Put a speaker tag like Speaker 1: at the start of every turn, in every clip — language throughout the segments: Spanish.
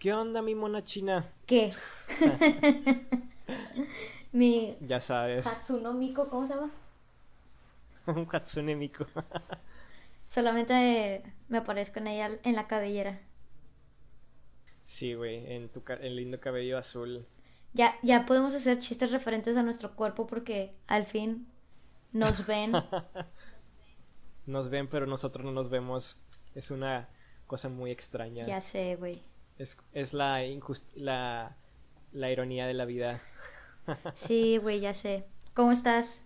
Speaker 1: ¿Qué onda, mi mona china?
Speaker 2: ¿Qué? mi
Speaker 1: Ya sabes,
Speaker 2: Hatsuno Miko, ¿cómo se llama?
Speaker 1: un Hatsune Miku.
Speaker 2: Solamente me aparezco en ella en la cabellera.
Speaker 1: Sí, güey, en tu el lindo cabello azul.
Speaker 2: Ya, ya podemos hacer chistes referentes a nuestro cuerpo porque al fin nos ven.
Speaker 1: Nos ven, pero nosotros no nos vemos. Es una cosa muy extraña.
Speaker 2: ya sé, güey.
Speaker 1: Es, es la, injust- la, la ironía de la vida.
Speaker 2: Sí, güey, ya sé. ¿Cómo estás?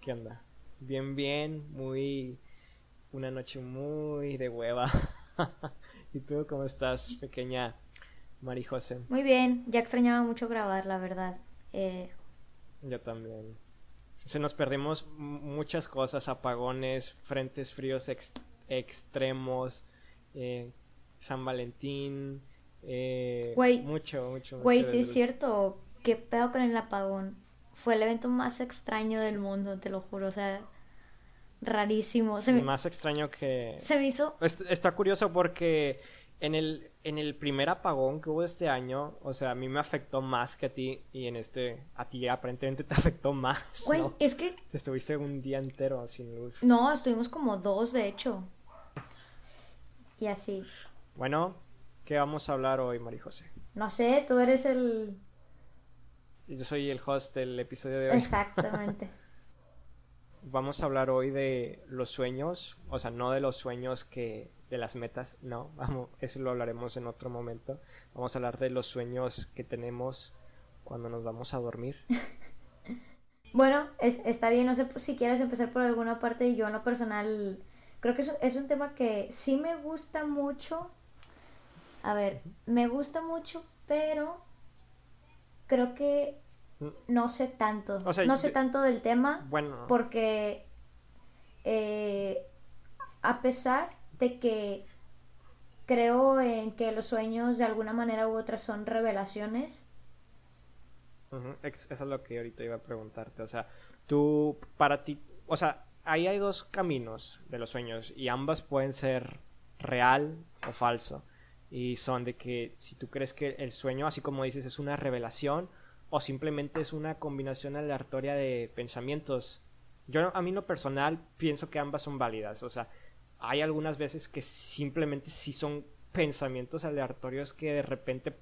Speaker 1: ¿Qué onda? Bien, bien, muy... Una noche muy de hueva. ¿Y tú cómo estás, pequeña Mari José?
Speaker 2: Muy bien, ya extrañaba mucho grabar, la verdad. Eh,
Speaker 1: Yo también. Se nos perdimos muchas cosas, apagones, frentes fríos ex- extremos, eh, San Valentín, eh,
Speaker 2: Güey,
Speaker 1: mucho, mucho,
Speaker 2: güey,
Speaker 1: mucho
Speaker 2: sí es cierto. ¿Qué pedo con el apagón? Fue el evento más extraño del mundo, te lo juro. O sea, rarísimo. Se me,
Speaker 1: Más extraño que...
Speaker 2: se me hizo
Speaker 1: Es- Está curioso porque en el, en el primer apagón que hubo este año, o sea, a mí me afectó más que a ti y en este, a ti aparentemente te afectó más,
Speaker 2: Güey,
Speaker 1: ¿no?
Speaker 2: es que
Speaker 1: Te estuviste un día entero sin luz.
Speaker 2: no, estuvimos como dos, de hecho. Y así.
Speaker 1: Bueno, ¿qué vamos a hablar hoy, Mari José?
Speaker 2: No sé, tú eres el...
Speaker 1: Yo soy el host del episodio de hoy.
Speaker 2: Exactamente.
Speaker 1: Vamos a hablar hoy de los sueños, o sea, no de los sueños que de las metas, no, vamos, eso lo hablaremos en otro momento. Vamos a hablar de los sueños que tenemos cuando nos vamos a dormir.
Speaker 2: Bueno, es- está bien, no sé si quieres empezar por alguna parte. Yo en lo personal creo que es, es un tema que sí me gusta mucho. A ver, me gusta mucho, pero creo que no sé tanto.
Speaker 1: O sea,
Speaker 2: no sé tanto del tema
Speaker 1: Bueno,
Speaker 2: porque eh, a pesar de que creo en que los sueños de alguna manera u otra son revelaciones,
Speaker 1: eso es lo que ahorita iba a preguntarte, o sea, tú, para ti, o sea, ahí hay dos caminos de los sueños y ambas pueden ser real o falso. Y son de que si tú crees que el sueño, así como dices, es una revelación o simplemente es una combinación aleatoria de pensamientos. Yo a mí lo personal pienso que ambas son válidas, o sea, hay algunas veces que simplemente sí son pensamientos aleatorios que de repente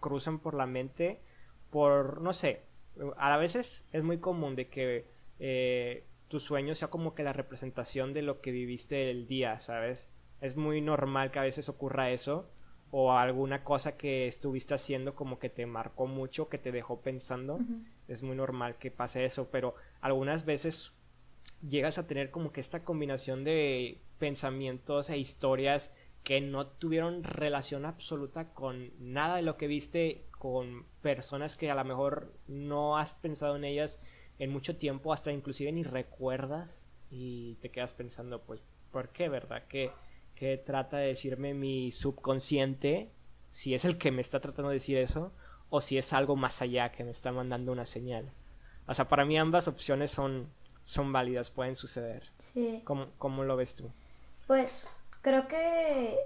Speaker 1: cruzan por la mente por, no sé, a veces es muy común de que eh, tu sueño sea como que la representación de lo que viviste el día, ¿sabes? Es muy normal que a veces ocurra eso o alguna cosa que estuviste haciendo como que te marcó mucho, que te dejó pensando. Es muy normal que pase eso, pero algunas veces llegas a tener como que esta combinación de pensamientos e historias que no tuvieron relación absoluta con nada de lo que viste, con personas que a lo mejor no has pensado en ellas en mucho tiempo, hasta inclusive ni recuerdas y te quedas pensando, pues, ¿por qué, verdad? ¿Qué, qué trata de decirme mi subconsciente? Si es el que me está tratando de decir eso, o si es algo más allá que me está mandando una señal. O sea, para mí ambas opciones son, son válidas, pueden suceder.
Speaker 2: sí.
Speaker 1: ¿Cómo, cómo lo ves tú?
Speaker 2: Pues creo que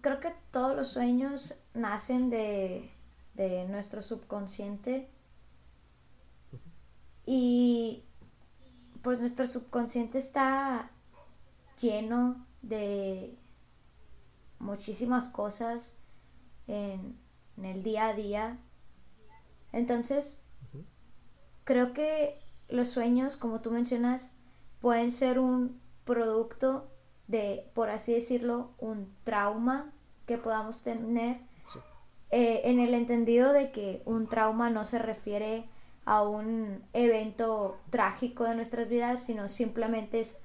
Speaker 2: creo que todos los sueños nacen de, de nuestro subconsciente y pues nuestro subconsciente está lleno de muchísimas cosas en, en el día a día entonces creo que los sueños como tú mencionas pueden ser un producto de, por así decirlo, un trauma que podamos tener,
Speaker 1: Sí.
Speaker 2: eh, en el entendido de que un trauma no se refiere a un evento trágico de nuestras vidas, sino simplemente es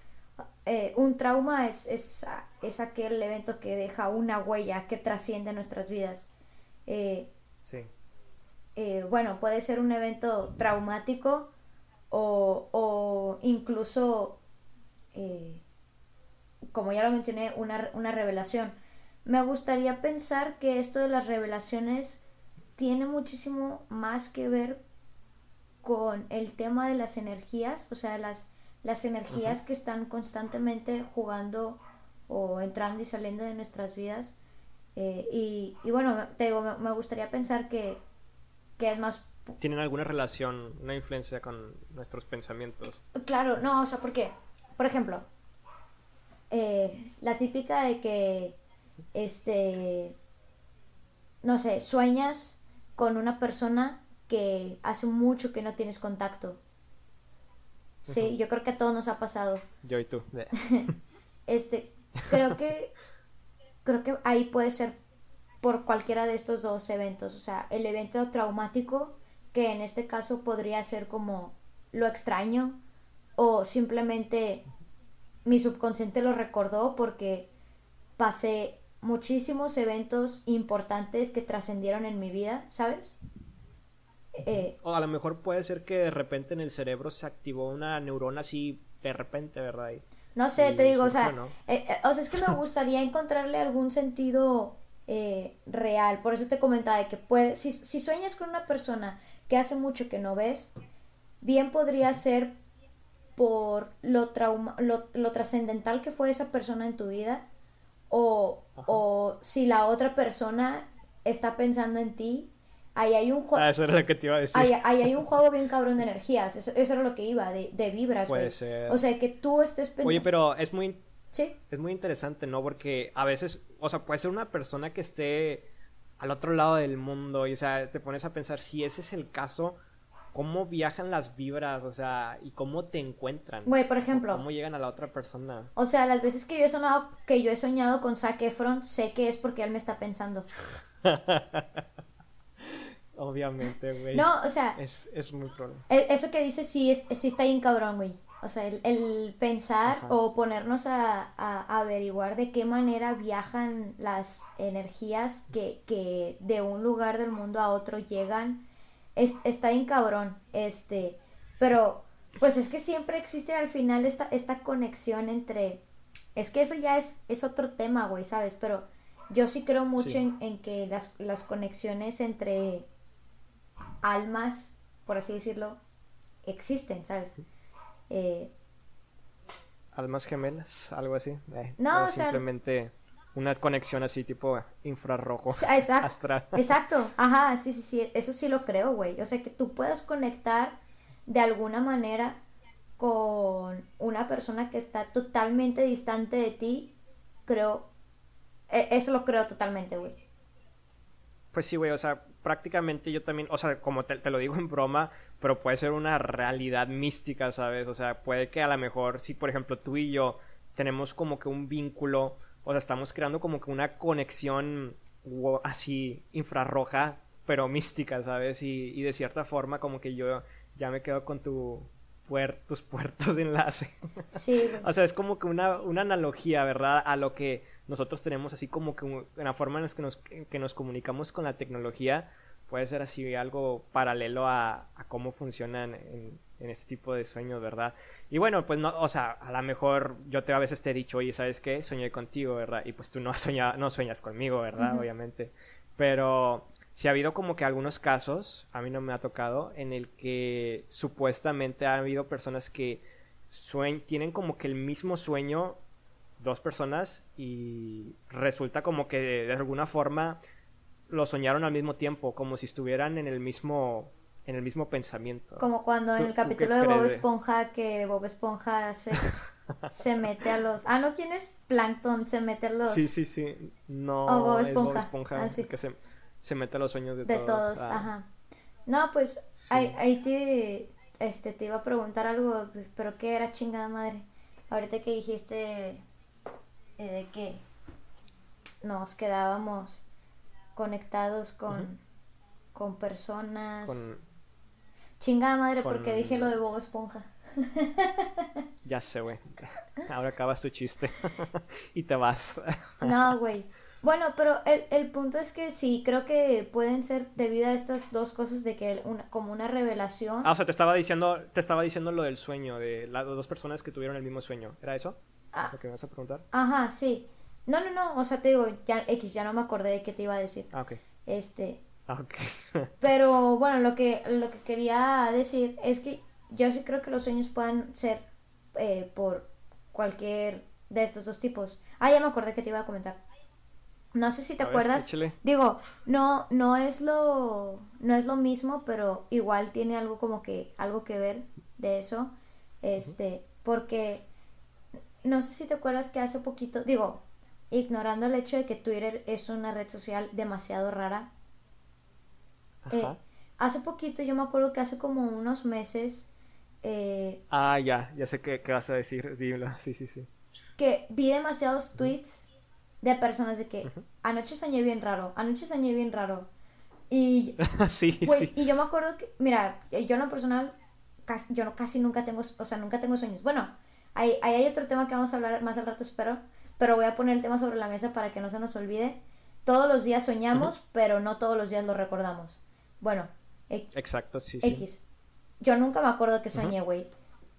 Speaker 2: eh, un trauma es, es, es aquel evento que deja una huella que trasciende nuestras vidas. Eh,
Speaker 1: Sí.
Speaker 2: eh, bueno, puede ser un evento traumático o, o incluso, como ya lo mencioné, una, una revelación. Me gustaría pensar que esto de las revelaciones tiene muchísimo más que ver con el tema de las energías, o sea, las, las energías que están constantemente jugando o entrando y saliendo de nuestras vidas. Eh, y, y, bueno, te digo, me, me gustaría pensar que, que es más...
Speaker 1: ¿Tienen alguna relación, una influencia con nuestros pensamientos?
Speaker 2: Claro, no, o sea, ¿por qué? Por ejemplo, eh, la típica de que, este, no sé, sueñas con una persona que hace mucho que no tienes contacto. Sí, yo creo que a todos nos ha pasado.
Speaker 1: Yo y tú.
Speaker 2: este, creo que, creo que ahí puede ser por cualquiera de estos dos eventos. O sea, el evento traumático, que en este caso podría ser como lo extraño, o simplemente mi subconsciente lo recordó porque pasé muchísimos eventos importantes que trascendieron en mi vida, ¿sabes?
Speaker 1: Eh, o a lo mejor puede ser que de repente en el cerebro se activó una neurona así de repente, ¿verdad?
Speaker 2: no sé, te digo, o sea, eh, eh, o sea, es que me gustaría encontrarle algún sentido real. Por eso te comentaba que puede, si, si sueñas con una persona que hace mucho que no ves, bien podría ser por lo, trauma, lo, lo trascendental que fue esa persona en tu vida o, o, si la otra persona está pensando en ti. Ahí hay un juego.
Speaker 1: Ah, eso era lo que te iba a decir.
Speaker 2: Ahí, hay un juego bien cabrón de energías. Eso, eso era lo que iba, de, de vibras.
Speaker 1: Puede ser.
Speaker 2: O sea, que tú estés
Speaker 1: pensando. Oye, pero es muy.
Speaker 2: Sí.
Speaker 1: Es muy interesante, ¿no? Porque a veces, o sea, puede ser una persona que esté al otro lado del mundo y, o sea, te pones a pensar si ese es el caso cómo viajan las vibras, o sea, y cómo te encuentran.
Speaker 2: Güey, por ejemplo.
Speaker 1: Cómo llegan a la otra persona.
Speaker 2: O sea, las veces que yo he soñado, que yo he soñado con Zac Efron, sé que es porque él me está pensando.
Speaker 1: Obviamente, güey.
Speaker 2: No, o sea.
Speaker 1: Es, es muy probable.
Speaker 2: E, eso que dices sí, es, sí está bien cabrón, güey. O sea, el, pensar o ponernos a, a, averiguar de qué manera viajan las energías que, que de un lugar del mundo a otro llegan está bien cabrón, este, pero pues es que siempre existe al final esta, esta conexión entre, es que eso ya es, es otro tema, güey, ¿sabes? Pero yo sí creo mucho En, que las, las conexiones entre almas, por así decirlo, existen, ¿sabes? Eh,
Speaker 1: almas gemelas, algo así. Eh,
Speaker 2: no, o
Speaker 1: simplemente una conexión así tipo infrarrojo.
Speaker 2: Exacto.
Speaker 1: Astral.
Speaker 2: Exacto. Ajá, sí, sí, sí. Eso sí lo creo, güey. O sea, que tú puedas conectar de alguna manera con una persona que está totalmente distante de ti, creo. E, eso lo creo totalmente, güey.
Speaker 1: Pues sí, güey, o sea, prácticamente yo también, o sea, como te, te, lo digo en broma, pero puede ser una realidad mística, ¿sabes? O sea, puede que a lo mejor, si por ejemplo tú y yo tenemos como que un vínculo o sea, estamos creando como que una conexión así infrarroja, pero mística, ¿sabes? Y, de cierta forma como que yo ya me quedo con tu tus puertos de enlace.
Speaker 2: Sí.
Speaker 1: o sea, es como que una, una, analogía, ¿verdad? A lo que nosotros tenemos así como que la forma en la que nos, que nos comunicamos con la tecnología puede ser así algo paralelo a, a cómo funcionan en, en este tipo de sueños, ¿verdad? Y bueno, pues no, o sea, a lo mejor yo te a veces te he dicho, oye, ¿sabes qué? Soñé contigo, ¿verdad? Y pues tú no has soñado, no sueñas conmigo, ¿verdad? Obviamente. Pero si ha habido como que algunos casos, a mí no me ha tocado, en el que supuestamente ha habido personas que tienen como que el mismo sueño, dos personas, y resulta como que de alguna forma lo soñaron al mismo tiempo, como si estuvieran en el mismo en el mismo pensamiento.
Speaker 2: Como cuando en el capítulo de Bob Esponja que Bob Esponja se, se mete a los... Ah, ¿no? ¿Quién es Plankton? Se mete a los...
Speaker 1: Sí, sí, sí. No,
Speaker 2: o Bob Esponja.
Speaker 1: Es Bob Esponja
Speaker 2: ah,
Speaker 1: que se, se, mete a los sueños de,
Speaker 2: de todos. Ah. ajá. No, pues ahí, ahí, te, este, te iba a preguntar algo, pues, pero ¿qué era chingada madre? Ahorita que dijiste de que nos quedábamos conectados con, con personas...
Speaker 1: Con
Speaker 2: Chingada madre, porque dije lo de Bob Esponja.
Speaker 1: ya sé, güey. Ahora acabas tu chiste. y te vas.
Speaker 2: no, güey. Bueno, pero el, el, punto es que sí, creo que pueden ser debido a estas dos cosas de que una, como una revelación.
Speaker 1: Ah, o sea, te estaba diciendo, te estaba diciendo lo del sueño, de las dos personas que tuvieron el mismo sueño. ¿Era eso? Ah, ¿Lo que vas a preguntar?
Speaker 2: Ajá, sí. No, no, no, o sea, te digo, ya X, ya no me acordé de qué te iba a decir.
Speaker 1: Ah, ok.
Speaker 2: Este,
Speaker 1: Ah,
Speaker 2: Pero bueno, lo que, lo que quería decir es que yo sí creo que los sueños puedan ser eh, por cualquier de estos dos tipos. Ah, ya me acordé que te iba a comentar. No sé si te acuerdas. Digo, no, no es lo, no es lo mismo, pero igual tiene algo como que, algo que ver de eso. Este, porque no sé si te acuerdas que hace poquito, digo, ignorando el hecho de que Twitter es una red social demasiado rara. Eh, hace poquito, yo me acuerdo que hace como unos meses. Eh,
Speaker 1: ah, ya, ya sé qué, vas a decir, dímelo, sí, sí, sí.
Speaker 2: Que vi demasiados tweets de personas de que anoche soñé bien raro, anoche soñé bien raro. Y, sí, sí. y yo me acuerdo que, mira, yo en lo personal, casi, yo casi nunca tengo, o sea, nunca tengo sueños. Bueno, ahí, hay otro tema que vamos a hablar más al rato, espero, pero voy a poner el tema sobre la mesa para que no se nos olvide. Todos los días soñamos, pero no todos los días lo recordamos. Bueno,
Speaker 1: exacto, sí,
Speaker 2: X. Yo nunca me acuerdo que soñé, güey.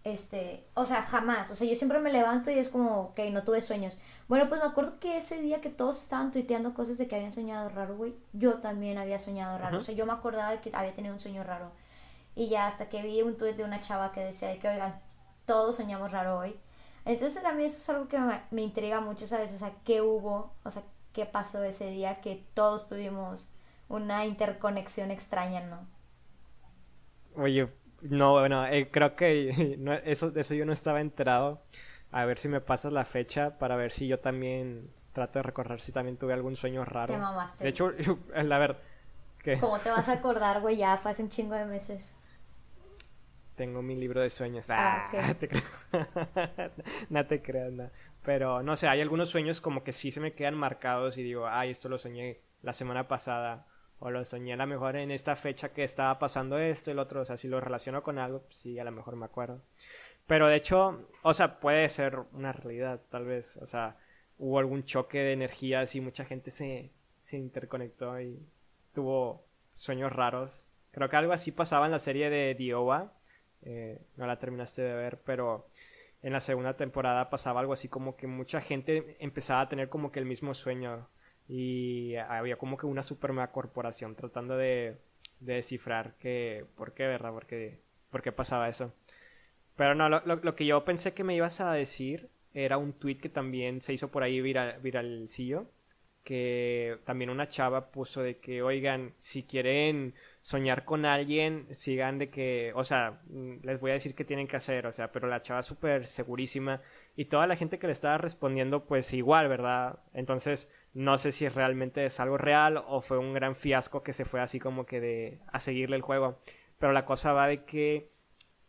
Speaker 2: Este, o sea, jamás. O sea, yo siempre me levanto y es como, ok, no tuve sueños. Bueno, pues me acuerdo que ese día que todos estaban tuiteando cosas de que habían soñado raro, güey, yo también había soñado raro. O sea, yo me acordaba de que había tenido un sueño raro. Y ya hasta que vi un tuit de una chava que decía de que, oigan, todos soñamos raro hoy. Entonces a mí eso es algo que me, me intriga mucho, ¿sabes? O sea, ¿qué hubo? O sea, ¿qué pasó ese día que todos tuvimos una interconexión extraña, ¿no?
Speaker 1: Oye, no, bueno, eh, creo que eso, eso yo no estaba enterado. A ver si me pasas la fecha para ver si yo también trato de recordar si también tuve algún sueño raro. Te mamaste. De hecho, a ver,
Speaker 2: ¿qué? ¿Cómo te vas a acordar, güey? Ya fue hace un chingo de meses.
Speaker 1: Tengo mi libro de sueños. Ah, ah te no te creas, no. Pero no sé, hay algunos sueños como que sí se me quedan marcados y digo, ay, esto lo soñé la semana pasada o lo soñé a lo mejor en esta fecha que estaba pasando esto y el otro, o sea, si lo relaciono con algo, pues sí, a lo mejor me acuerdo. Pero de hecho, o sea, puede ser una realidad, tal vez, o sea, hubo algún choque de energías y mucha gente se, se interconectó y tuvo sueños raros. Creo que algo así pasaba en la serie de Diowa, eh, no la terminaste de ver, pero en la segunda temporada pasaba algo así como que mucha gente empezaba a tener como que el mismo sueño y había como que una super mega corporación tratando de, descifrar que, por qué, ¿verdad? ¿Por qué, por qué pasaba eso? Pero no, lo, lo, que yo pensé que me ibas a decir era un tweet que también se hizo por ahí viral, viralcillo, que también una chava puso de que, oigan, si quieren soñar con alguien, sigan de que, o sea, mm, les voy a decir qué tienen que hacer, o sea, pero la chava súper segurísima y toda la gente que le estaba respondiendo, pues igual, ¿verdad? Entonces, no sé si realmente es algo real o fue un gran fiasco que se fue así como que de a seguirle el juego. Pero la cosa va de que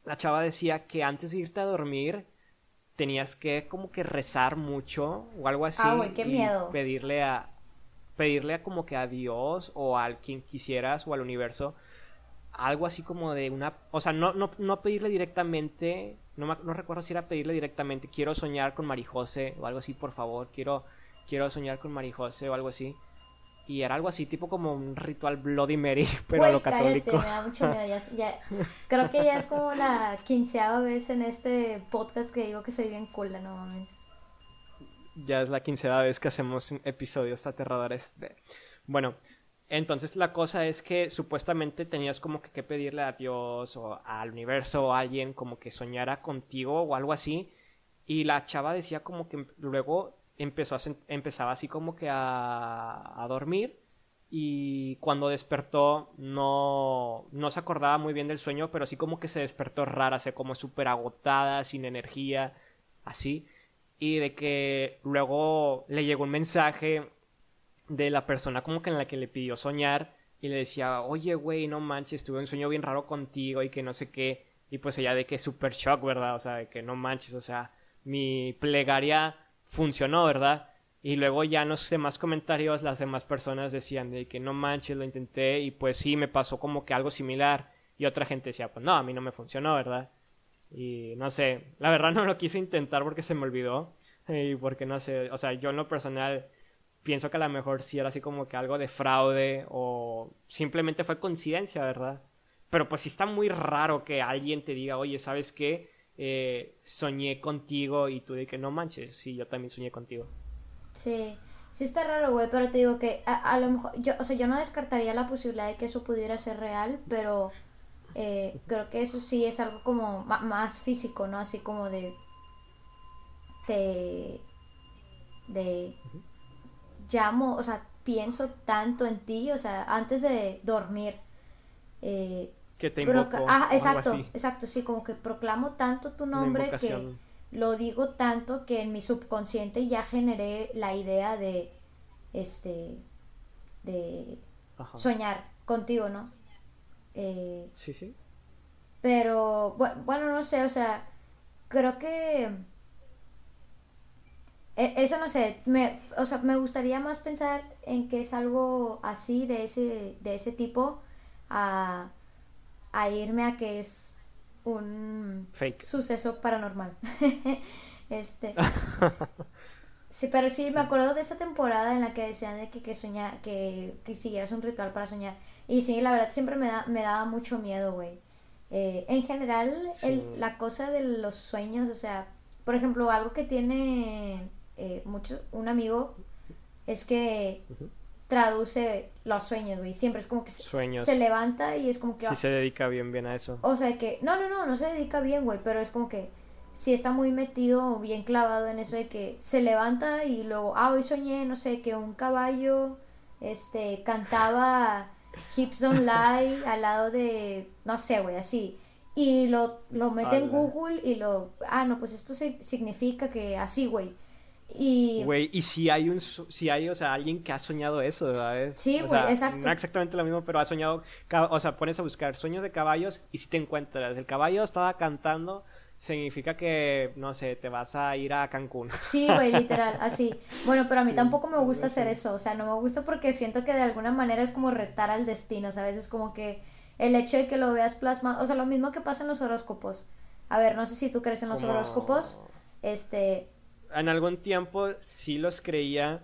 Speaker 1: la chava decía que antes de irte a dormir tenías que como que rezar mucho o algo así
Speaker 2: ah, qué miedo.
Speaker 1: pedirle a pedirle a como que a Dios o a quien quisieras o al universo algo así como de una o sea no no, no pedirle directamente no, no recuerdo si era pedirle directamente quiero soñar con Marijose o algo así por favor quiero quiero soñar con Marijose o algo así. Y era algo así, tipo como un ritual Bloody Mary, pero a lo católico.
Speaker 2: me da mucho miedo. Ya, creo que ya es como la quinceava vez en este podcast que digo que soy bien cool, no mames.
Speaker 1: Ya es la quinceava vez que hacemos episodios aterradores de... Bueno, entonces la cosa es que supuestamente tenías como que, que pedirle a Dios o al universo o a alguien como que soñara contigo o algo así. Y la chava decía como que luego empezó a, empezaba así como que a, a dormir y cuando despertó no, no se acordaba muy bien del sueño, pero así como que se despertó rara, se como súper agotada, sin energía, así. Y de que luego le llegó un mensaje de la persona como que en la que le pidió soñar y le decía, oye, güey, no manches, tuve un sueño bien raro contigo y que no sé qué. Y pues ella de que súper shock, ¿verdad? O sea, de que no manches, o sea, mi plegaria funcionó, ¿verdad? Y luego ya no sé más comentarios, las demás personas decían de que no manches, lo intenté y pues sí, me pasó como que algo similar. Y otra gente decía, pues no, a mí no me funcionó, ¿verdad? Y no sé, la verdad no lo quise intentar porque se me olvidó. Y porque no sé, o sea, yo en lo personal pienso que a lo mejor sí era así como que algo de fraude o simplemente fue coincidencia, ¿verdad? Pero pues sí está muy raro que alguien te diga, oye, ¿sabes qué? Eh, soñé contigo y tú de que no manches, sí, yo también soñé contigo.
Speaker 2: Sí, sí está raro, güey, pero te digo que a, lo mejor, yo, o sea, yo no descartaría la posibilidad de que eso pudiera ser real, pero eh, creo que eso sí es algo como más físico, ¿no? Así como de... de... de llamo, o sea, pienso tanto en ti, o sea, antes de dormir. Eh,
Speaker 1: que te invoco.
Speaker 2: ah, exacto, exacto, sí, como que proclamo tanto tu nombre que lo digo tanto que en mi subconsciente ya generé la idea de, este, de
Speaker 1: Ajá.
Speaker 2: soñar contigo, ¿no? Eh,
Speaker 1: Sí, sí.
Speaker 2: pero bu- bueno, no sé, o sea, creo que e- eso no sé, me, o sea, me gustaría más pensar en que es algo así de ese de ese tipo a, a irme a que es un
Speaker 1: Fake.
Speaker 2: suceso paranormal. este Sí, pero sí, me acuerdo de esa temporada en la que decían de que, que, soña, que, que siguieras un ritual para soñar. Y sí, la verdad siempre me, da, me daba mucho miedo, güey. Eh, en general, el- la cosa de los sueños, o sea, por ejemplo, algo que tiene eh, mucho, un amigo es que traduce los sueños, güey. Siempre es como que se- levanta y es como que...
Speaker 1: Sí se dedica bien, bien a eso.
Speaker 2: O sea que, no, no, no, no se dedica bien, güey, pero es como que sí está muy metido, bien clavado en eso de que se levanta y luego, ah, hoy soñé, no sé, que un caballo, este, cantaba Hips Don't Lie al lado de, no sé, güey, así. Y lo, lo mete en. Google y lo, ah, no, pues esto se- significa que así, güey. Y...
Speaker 1: Güey, y si hay un, si hay, o sea, alguien que ha soñado eso, ¿sabes?
Speaker 2: Sí, güey, exacto.
Speaker 1: No exactamente lo mismo, pero ha soñado, o sea, pones a buscar sueños de caballos y si te encuentras, el caballo estaba cantando, significa que, no sé, te vas a ir a Cancún.
Speaker 2: Sí, güey, literal, así. Bueno, pero a mí
Speaker 1: Sí,
Speaker 2: tampoco me gusta hacer eso, o sea, no me gusta porque siento que de alguna manera es como retar al destino, ¿sabes? Es como que el hecho de que lo veas plasmado, o sea, lo mismo que pasa en los horóscopos. A ver, no sé si tú crees en los
Speaker 1: Como-
Speaker 2: horóscopos, este,
Speaker 1: En algún tiempo sí los creía,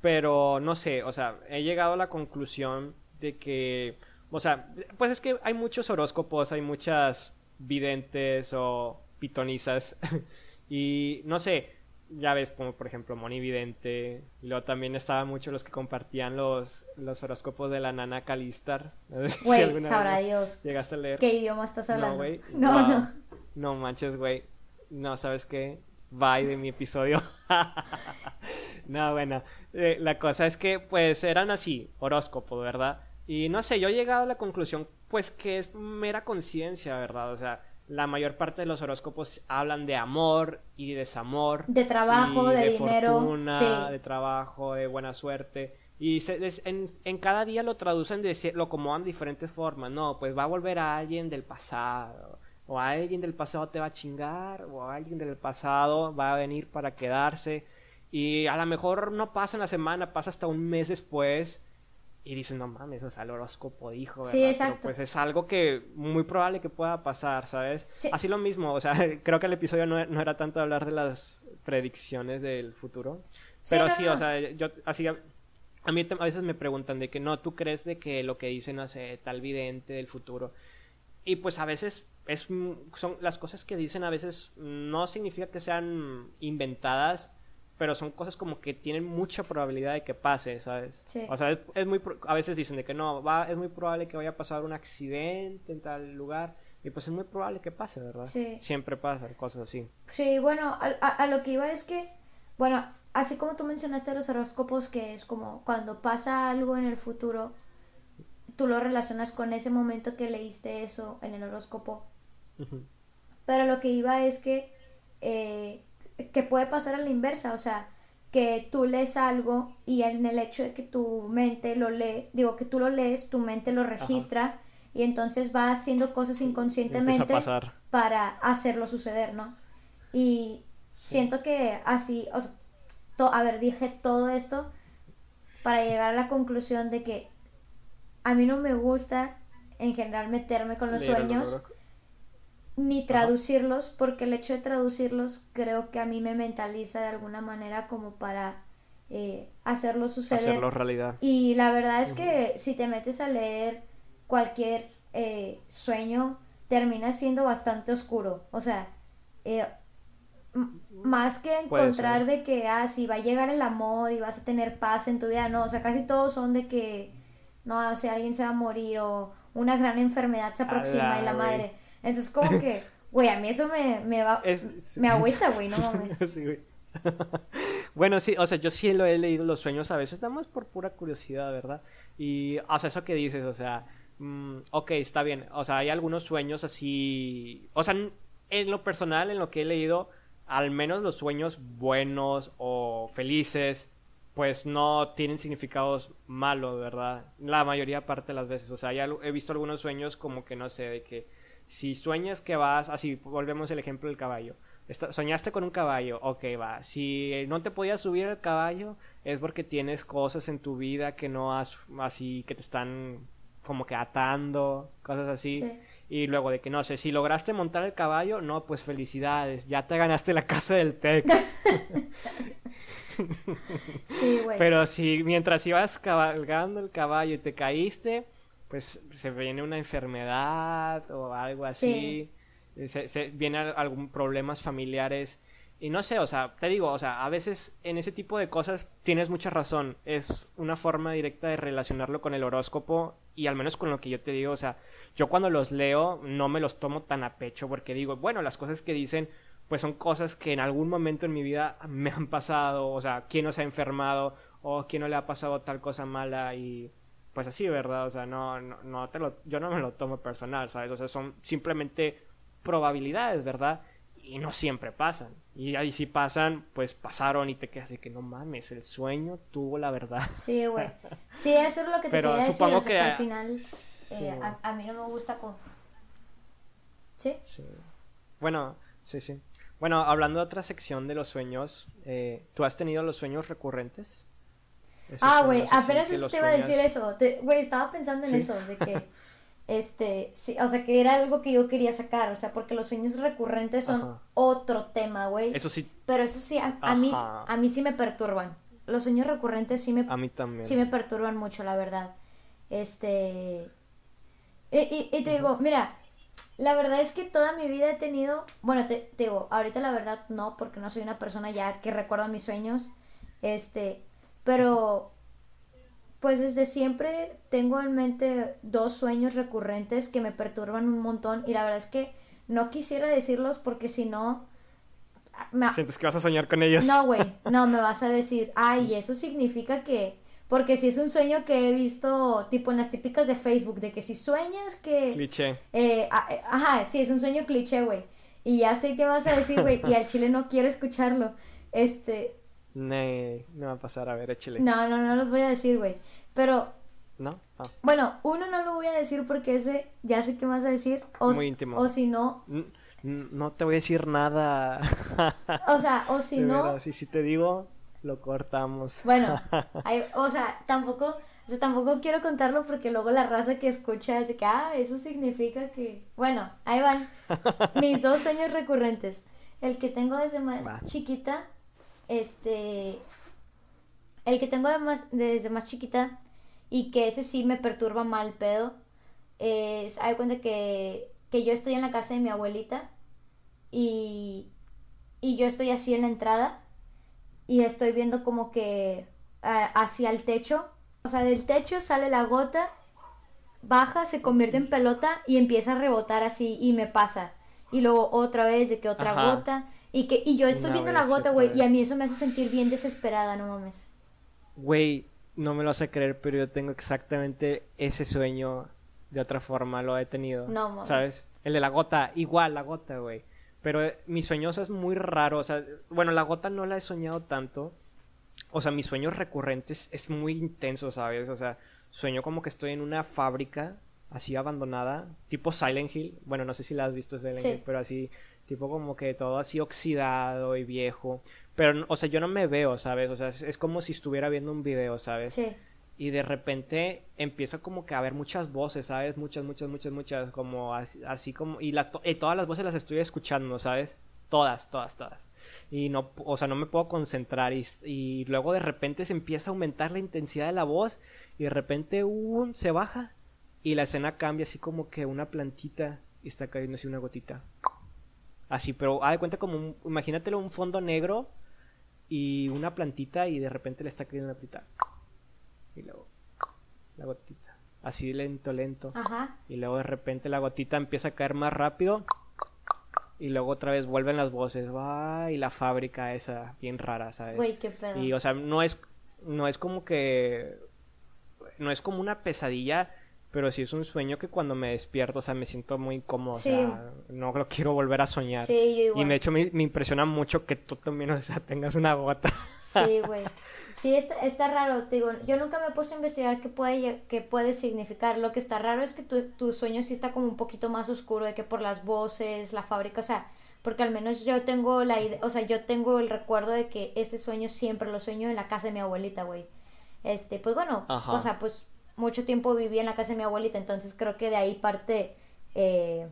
Speaker 1: pero no sé, o sea, he llegado a la conclusión de que, o sea, pues es que hay muchos horóscopos, hay muchas videntes o pitonizas y no sé, ya ves como por ejemplo Moni Vidente, y luego también estaban muchos los que compartían los, los horóscopos de la nana Calistar. No sé si
Speaker 2: güey,
Speaker 1: vez
Speaker 2: sabrá Dios
Speaker 1: Llegaste a leer.
Speaker 2: qué idioma estás hablando.
Speaker 1: No, güey.
Speaker 2: No,
Speaker 1: Wow.
Speaker 2: no.
Speaker 1: No manches, güey. No, ¿sabes qué? Bye de mi episodio. no, bueno. eh, la cosa es que, pues, eran así, horóscopos, ¿verdad? Y no sé, yo he llegado a la conclusión, pues, que es mera conciencia, ¿verdad? O sea, la mayor parte de los horóscopos hablan de amor y desamor.
Speaker 2: De trabajo, de dinero,
Speaker 1: fortuna,
Speaker 2: sí.
Speaker 1: de trabajo, de buena suerte. Y se- des- en, en cada día lo traducen, de, lo acomodan de diferentes formas. No, pues va a volver a alguien del pasado. O alguien del pasado te va a chingar. O alguien del pasado va a venir para quedarse. Y a lo mejor no pasa en la semana, pasa hasta un mes después. Y dicen, no mames, o sea, el horóscopo dijo, ¿verdad?
Speaker 2: Sí,
Speaker 1: Pero,
Speaker 2: exacto.
Speaker 1: pues es algo que muy probable que pueda pasar, ¿sabes?
Speaker 2: Sí.
Speaker 1: Así lo mismo, o sea, creo que el episodio no, no era tanto hablar de las predicciones del futuro.
Speaker 2: Sí,
Speaker 1: Pero
Speaker 2: no,
Speaker 1: sí,
Speaker 2: no.
Speaker 1: o sea, yo así a, mí a veces me preguntan de que no, tú crees de que lo que dicen hace tal vidente del futuro. Y pues a veces es son las cosas que dicen a veces no significa que sean inventadas, pero son cosas como que tienen mucha probabilidad de que pase, ¿sabes?
Speaker 2: Sí.
Speaker 1: O sea, es, es muy pro- a veces dicen de que no, va es muy probable que vaya a pasar un accidente en tal lugar y pues es muy probable que pase, ¿verdad?
Speaker 2: Sí.
Speaker 1: Siempre pasan cosas así.
Speaker 2: Sí, bueno, a, a- a lo que iba es que, bueno, así como tú mencionaste los horóscopos, que es como cuando pasa algo en el futuro, tú lo relacionas con ese momento que leíste eso en el horóscopo. Pero lo que iba es que, eh, que puede pasar a la inversa, o sea, que tú lees algo y en el hecho de que tu mente lo lee, digo que tú lo lees, tu mente lo registra y entonces va haciendo cosas inconscientemente para hacerlo suceder, ¿no? Y siento que así, o sea, to- a ver, dije todo esto para llegar a la conclusión de que a mí no me gusta en general meterme con los sueños. Ni traducirlos, porque el hecho de traducirlos creo que a mí me mentaliza de alguna manera como para eh, hacerlo suceder.
Speaker 1: Hacerlo realidad.
Speaker 2: Y la verdad es que si te metes a leer cualquier eh, sueño, termina siendo bastante oscuro. O sea, eh, más que encontrar de que, ah, si va a llegar el amor y vas a tener paz en tu vida, no, o sea, casi todos son de que, no, o sea, alguien se va a morir o una gran enfermedad se aproxima
Speaker 1: Ala,
Speaker 2: y la madre. Entonces, como que, güey, a mí eso me, me va,
Speaker 1: Es-
Speaker 2: me agüita, güey, no mames.
Speaker 1: Sí, güey. bueno, sí, o sea, yo sí lo he leído los sueños a veces, nada más por pura curiosidad, ¿verdad? Y, o sea, eso que dices, o sea, mm, ok, está bien, o sea, hay algunos sueños así, o sea, en lo personal, en lo que he leído, al menos los sueños buenos o felices, pues no tienen significados malos, ¿verdad? La mayoría parte de las veces, o sea, ya he visto algunos sueños como que no sé, de que si sueñas que vas, así, volvemos el ejemplo del caballo soñaste con un caballo, ok, va. Si no te podías subir al caballo, es porque tienes cosas en tu vida que no has, así, que te están como que atando, cosas así. Y luego de que no sé, si lograste montar el caballo, no, pues felicidades, ya te ganaste la casa del TEC. sí, güey. Pero si mientras ibas cabalgando el caballo y te caíste, pues se viene una enfermedad o algo así. Se, se vienen algún problemas familiares y no sé, o sea, te digo, o sea, a veces en ese tipo de cosas tienes mucha razón. Es una forma directa de relacionarlo con el horóscopo y al menos con lo que yo te digo, o sea, yo cuando los leo no me los tomo tan a pecho porque digo, bueno, las cosas que dicen pues son cosas que en algún momento en mi vida me han pasado, o sea, quién no se ha enfermado o quién no le ha pasado tal cosa mala y pues así, ¿verdad? O sea, no, no, no te lo, yo no me lo tomo personal, ¿sabes? O sea, son simplemente probabilidades, ¿verdad? Y no siempre pasan. Y ahí si pasan, pues pasaron y te quedas de que no mames, el sueño tuvo la verdad.
Speaker 2: Sí, güey. Sí, eso es lo que te Pero quería decir. O sea, que, al final eh, a, mí no me gusta con... ¿Sí?
Speaker 1: Sí. Bueno, sí, sí. Bueno, hablando de otra sección de los sueños, eh, ¿tú has tenido los sueños recurrentes?
Speaker 2: Ah, güey, apenas te iba a decir eso. Güey, estaba pensando en eso, de que este, sí, o sea, que era algo que yo quería sacar, o sea, porque los sueños recurrentes son otro tema, güey.
Speaker 1: Eso sí.
Speaker 2: Pero eso sí, a, mí, a mí sí me perturban. Los sueños recurrentes sí me,
Speaker 1: a mí también.
Speaker 2: Sí me perturban mucho, la verdad. Este... Y, y, te digo, mira, la verdad es que toda mi vida he tenido, bueno, te, te, digo, ahorita la verdad no, porque no soy una persona ya que recuerda mis sueños, este, pero pues desde siempre tengo en mente dos sueños recurrentes que me perturban un montón y la verdad es que no quisiera decirlos porque si no...
Speaker 1: ¿Sientes que vas a soñar con ellos?
Speaker 2: No, güey, no, me vas a decir, ay, eso significa que... Porque si es un sueño que he visto, tipo en las típicas de Facebook, de que si sueñas que...
Speaker 1: Cliché.
Speaker 2: Eh, ajá, sí, es un sueño cliché, güey. Y ya sé qué vas a decir, güey, y al chile no quiero escucharlo. Este,
Speaker 1: Nee, no va a pasar, a ver, échale.
Speaker 2: No, no, no los voy a decir, güey. Pero.
Speaker 1: ¿No? Ah.
Speaker 2: Bueno, uno no lo voy a decir porque ese ya sé qué vas a decir. O,
Speaker 1: Muy íntimo.
Speaker 2: O si no.
Speaker 1: No te voy a decir nada.
Speaker 2: O sea, o si no.
Speaker 1: Si, si te digo, lo cortamos.
Speaker 2: Bueno, o sea, tampoco. O sea, tampoco quiero contarlo porque luego la raza que escucha dice que, ah, eso significa que. Bueno, ahí van. Mis dos sueños recurrentes. El que tengo desde más chiquita este, el que tengo desde más chiquita y que ese sí me perturba mal pedo, es, hay cuenta que, que yo estoy en la casa de mi abuelita y, y yo estoy así en la entrada y estoy viendo como que hacia el techo, o sea, del techo sale la gota, baja, se convierte en pelota y empieza a rebotar así y me pasa. Y luego otra vez de que otra gota y, que, y yo estoy viendo la gota, güey, y a mí eso me hace sentir bien desesperada, no mames.
Speaker 1: Güey, no me lo hace creer, pero yo tengo exactamente ese sueño de otra forma, lo he tenido. No mames. ¿Sabes? El de la gota, igual la gota, güey. Pero eh, mi sueño es muy raro, o sea, bueno, la gota no la he soñado tanto. O sea, mis sueños recurrentes es muy intenso, ¿sabes? O sea, sueño como que estoy en una fábrica así abandonada, tipo Silent Hill. Bueno, no sé si la has visto Silent Hill, pero así tipo como que todo así oxidado y viejo. Pero, o sea, yo no me veo, ¿sabes? O sea, es, como si estuviera viendo un video, ¿sabes? Sí. Y de repente empieza como que a haber muchas voces, ¿sabes? Muchas, muchas, muchas, muchas, como así, como... Y, la, todas las voces las estoy escuchando, ¿sabes? Todas, todas, todas. Y no, o sea, no me puedo concentrar y, y luego de repente se empieza a aumentar la intensidad de la voz y de repente, uh, se baja y la escena cambia así como que una plantita y está cayendo así una gotita Así, pero haz de cuenta como, un, imagínatelo un fondo negro y una plantita y de repente le está cayendo una plantita. Y luego la gotita. Así lento, lento. Ajá. Y luego de repente la gotita empieza a caer más rápido. y luego otra vez vuelven las voces, va, y la fábrica esa, bien rara, ¿sabes?
Speaker 2: Güey, qué pedo.
Speaker 1: Y, o sea, no es, no es como que, no es como una pesadilla, pero sí es un sueño que cuando me despierto, o sea, me siento muy incómodo,
Speaker 2: Sí.
Speaker 1: o sea, no lo quiero volver a soñar.
Speaker 2: Sí, yo
Speaker 1: Y
Speaker 2: igual.
Speaker 1: de hecho me, me impresiona mucho que tú también, o sea, tengas una gota.
Speaker 2: Sí, güey. Sí, está, está raro, te digo, yo nunca me he puesto a investigar qué puede, qué puede significar. Lo que está raro es que tu, tu sueño sí está como un poquito más oscuro, de que por las voces, la fábrica, o sea, porque al menos yo tengo la idea, o sea, yo tengo el recuerdo de que ese sueño siempre lo sueño en la casa de mi abuelita, güey. Este, pues bueno,
Speaker 1: Ajá.
Speaker 2: o sea, pues mucho tiempo viví en la casa de mi abuelita, entonces creo que de ahí parte eh,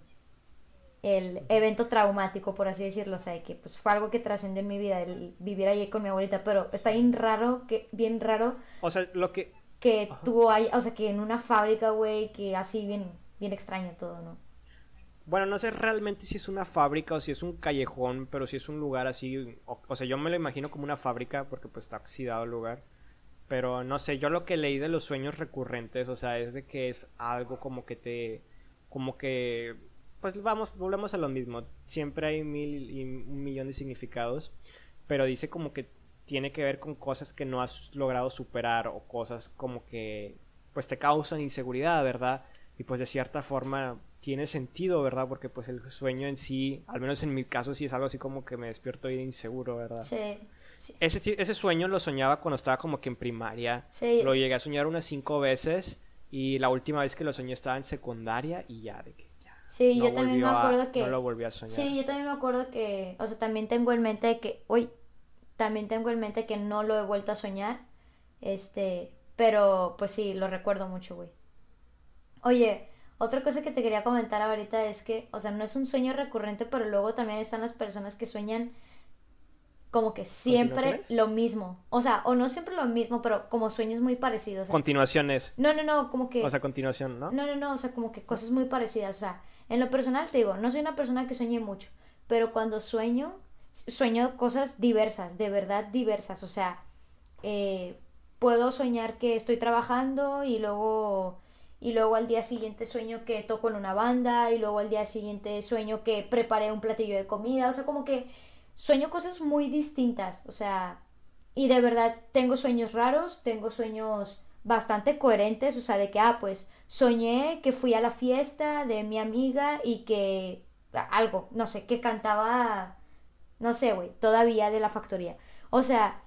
Speaker 2: el evento traumático, por así decirlo, o sea, que pues fue algo que trascendió en mi vida, el vivir allí con mi abuelita, pero está bien raro, que, bien raro
Speaker 1: O sea, lo que,
Speaker 2: que tú hay, o sea, que en una fábrica, güey, que así bien, bien extraño todo, ¿no?
Speaker 1: Bueno, no sé realmente si es una fábrica o si es un callejón, pero si es un lugar así, o, o sea, yo me lo imagino como una fábrica porque pues está oxidado el lugar. Pero no sé, yo lo que leí de los sueños recurrentes, o sea, es de que es algo como que te, como que, pues vamos, volvemos a lo mismo. Siempre hay mil y un millón de significados, pero dice como que tiene que ver con cosas que no has logrado superar o cosas como que, pues te causan inseguridad, ¿verdad? Y pues de cierta forma tiene sentido, ¿verdad? Porque pues el sueño en sí, al menos en mi caso, sí es algo así como que me despierto bien inseguro, ¿verdad?
Speaker 2: Sí, sí,
Speaker 1: Ese, ese sueño lo soñaba cuando estaba como que en primaria.
Speaker 2: Sí.
Speaker 1: Lo llegué a soñar unas cinco veces y la última vez que lo soñé estaba en secundaria y ya, de que ya.
Speaker 2: Sí,
Speaker 1: no
Speaker 2: yo también me
Speaker 1: a-
Speaker 2: acuerdo que...
Speaker 1: No lo volví a soñar.
Speaker 2: Sí, yo también me acuerdo que, o sea, también tengo en mente que, uy, también tengo en mente que no lo he vuelto a soñar, este, pero pues sí, lo recuerdo mucho, güey. Oye, otra cosa que te quería comentar ahorita es que, o sea, no es un sueño recurrente, pero luego también están las personas que sueñan como que siempre lo mismo, o sea, o no siempre lo mismo, pero como sueños muy parecidos. o sea,
Speaker 1: Continuaciones.
Speaker 2: no, no, no, como que...
Speaker 1: O sea, continuación, ¿no?
Speaker 2: No, no, no, o sea, como que cosas muy parecidas. O sea, en lo personal te digo, no soy una persona que sueñe mucho, pero cuando sueño, sueño cosas diversas, de verdad diversas. O sea, eh, puedo soñar que estoy trabajando y luego, y luego al día siguiente sueño que toco en una banda y luego al día siguiente sueño que preparé un platillo de comida. O sea, como que sueño cosas muy distintas. O sea, y de verdad tengo sueños raros, tengo sueños bastante coherentes, o sea, de que, ah, pues soñé que fui a la fiesta de mi amiga y que algo, no sé, que cantaba, no sé, güey, todavía de la factoría. O sea,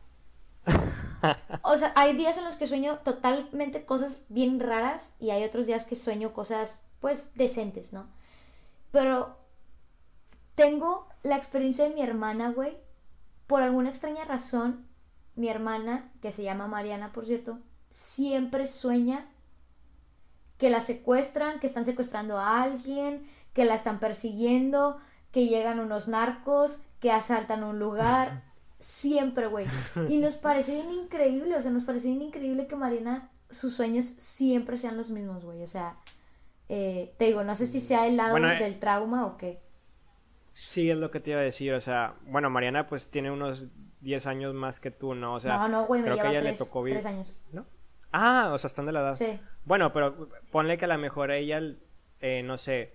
Speaker 2: o sea, hay días en los que sueño totalmente cosas bien raras y hay otros días que sueño cosas, pues, decentes, ¿no? Pero tengo la experiencia de mi hermana, güey. Por alguna extraña razón, mi hermana, que se llama Mariana, por cierto, siempre sueña que la secuestran, que están secuestrando a alguien, que la están persiguiendo, que llegan unos narcos, que asaltan un lugar. Siempre, güey. Y nos parece bien increíble, o sea, nos parece bien increíble que Mariana, sus sueños siempre sean los mismos, güey. O sea, eh, te digo, no sé si sea el lado
Speaker 1: Bueno, eh,
Speaker 2: del trauma o qué.
Speaker 1: Sí, es lo que te iba a decir. O sea, bueno, Mariana pues tiene unos 10 años más que tú, ¿no? O sea,
Speaker 2: no, no, güey, me
Speaker 1: creo que ella
Speaker 2: tres,
Speaker 1: le tocó vivir.
Speaker 2: tres años.
Speaker 1: ¿No? Ah, o sea, están de la edad.
Speaker 2: Sí.
Speaker 1: Bueno, pero ponle que a lo mejor ella, eh, no sé,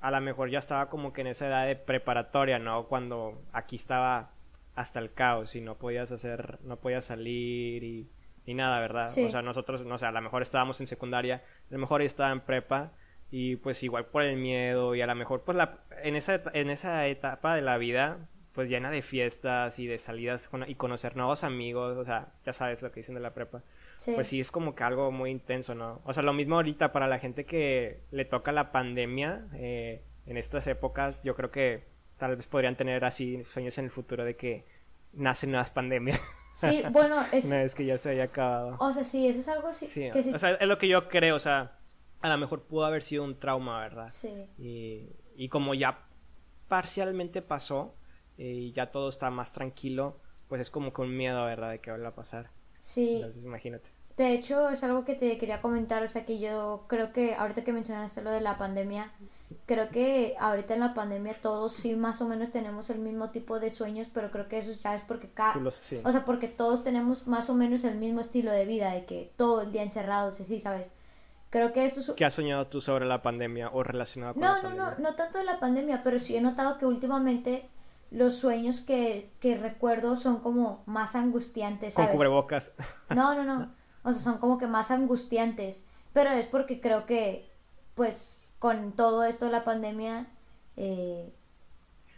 Speaker 1: a lo mejor ya estaba como que en esa edad de preparatoria, ¿no? Cuando aquí estaba hasta el caos y no podías hacer, no podías salir y, y nada, ¿verdad?
Speaker 2: Sí.
Speaker 1: O sea, nosotros, no sé, a lo mejor estábamos en secundaria, a lo mejor ella estaba en prepa y pues igual por el miedo y a lo mejor pues la, en, esa, en esa etapa de la vida pues llena de fiestas y de salidas con- y conocer nuevos amigos, o sea, ya sabes lo que dicen de la prepa
Speaker 2: Sí.
Speaker 1: pues sí es como que algo muy intenso, ¿no? O sea, lo mismo ahorita para la gente que le toca la pandemia eh, en estas épocas, yo creo que tal vez podrían tener así sueños en el futuro de que nacen nuevas pandemias
Speaker 2: Sí, bueno, es...
Speaker 1: una vez que ya se haya acabado.
Speaker 2: O sea, sí, eso es algo así,
Speaker 1: Sí,
Speaker 2: que sí...
Speaker 1: o sea, es lo que yo creo, o sea, a lo mejor pudo haber sido un trauma, ¿verdad?
Speaker 2: sí.
Speaker 1: Y, y como ya parcialmente pasó eh, y ya todo está más tranquilo, pues es como con miedo, ¿verdad? De que vuelva a pasar.
Speaker 2: Sí,
Speaker 1: Entonces, imagínate.
Speaker 2: de hecho es algo que te quería comentar, o sea que yo creo que ahorita que mencionaste lo de la pandemia, creo que ahorita en la pandemia todos sí más o menos tenemos el mismo tipo de sueños, pero creo que eso ya es porque cada...
Speaker 1: Sí.
Speaker 2: O sea, porque todos tenemos más o menos el mismo estilo de vida, de que todo el día encerrados, así, ¿sabes? Creo que esto es...
Speaker 1: ¿Qué has soñado tú sobre la pandemia o relacionado con
Speaker 2: no,
Speaker 1: la
Speaker 2: no,
Speaker 1: pandemia?
Speaker 2: No, no, tanto de la pandemia, pero sí he notado que últimamente los sueños que, que recuerdo son como más angustiantes, ¿sabes?
Speaker 1: Con cubrebocas.
Speaker 2: No, no, no. O sea, son como que más angustiantes. Pero es porque creo que, pues, con todo esto de la pandemia, eh,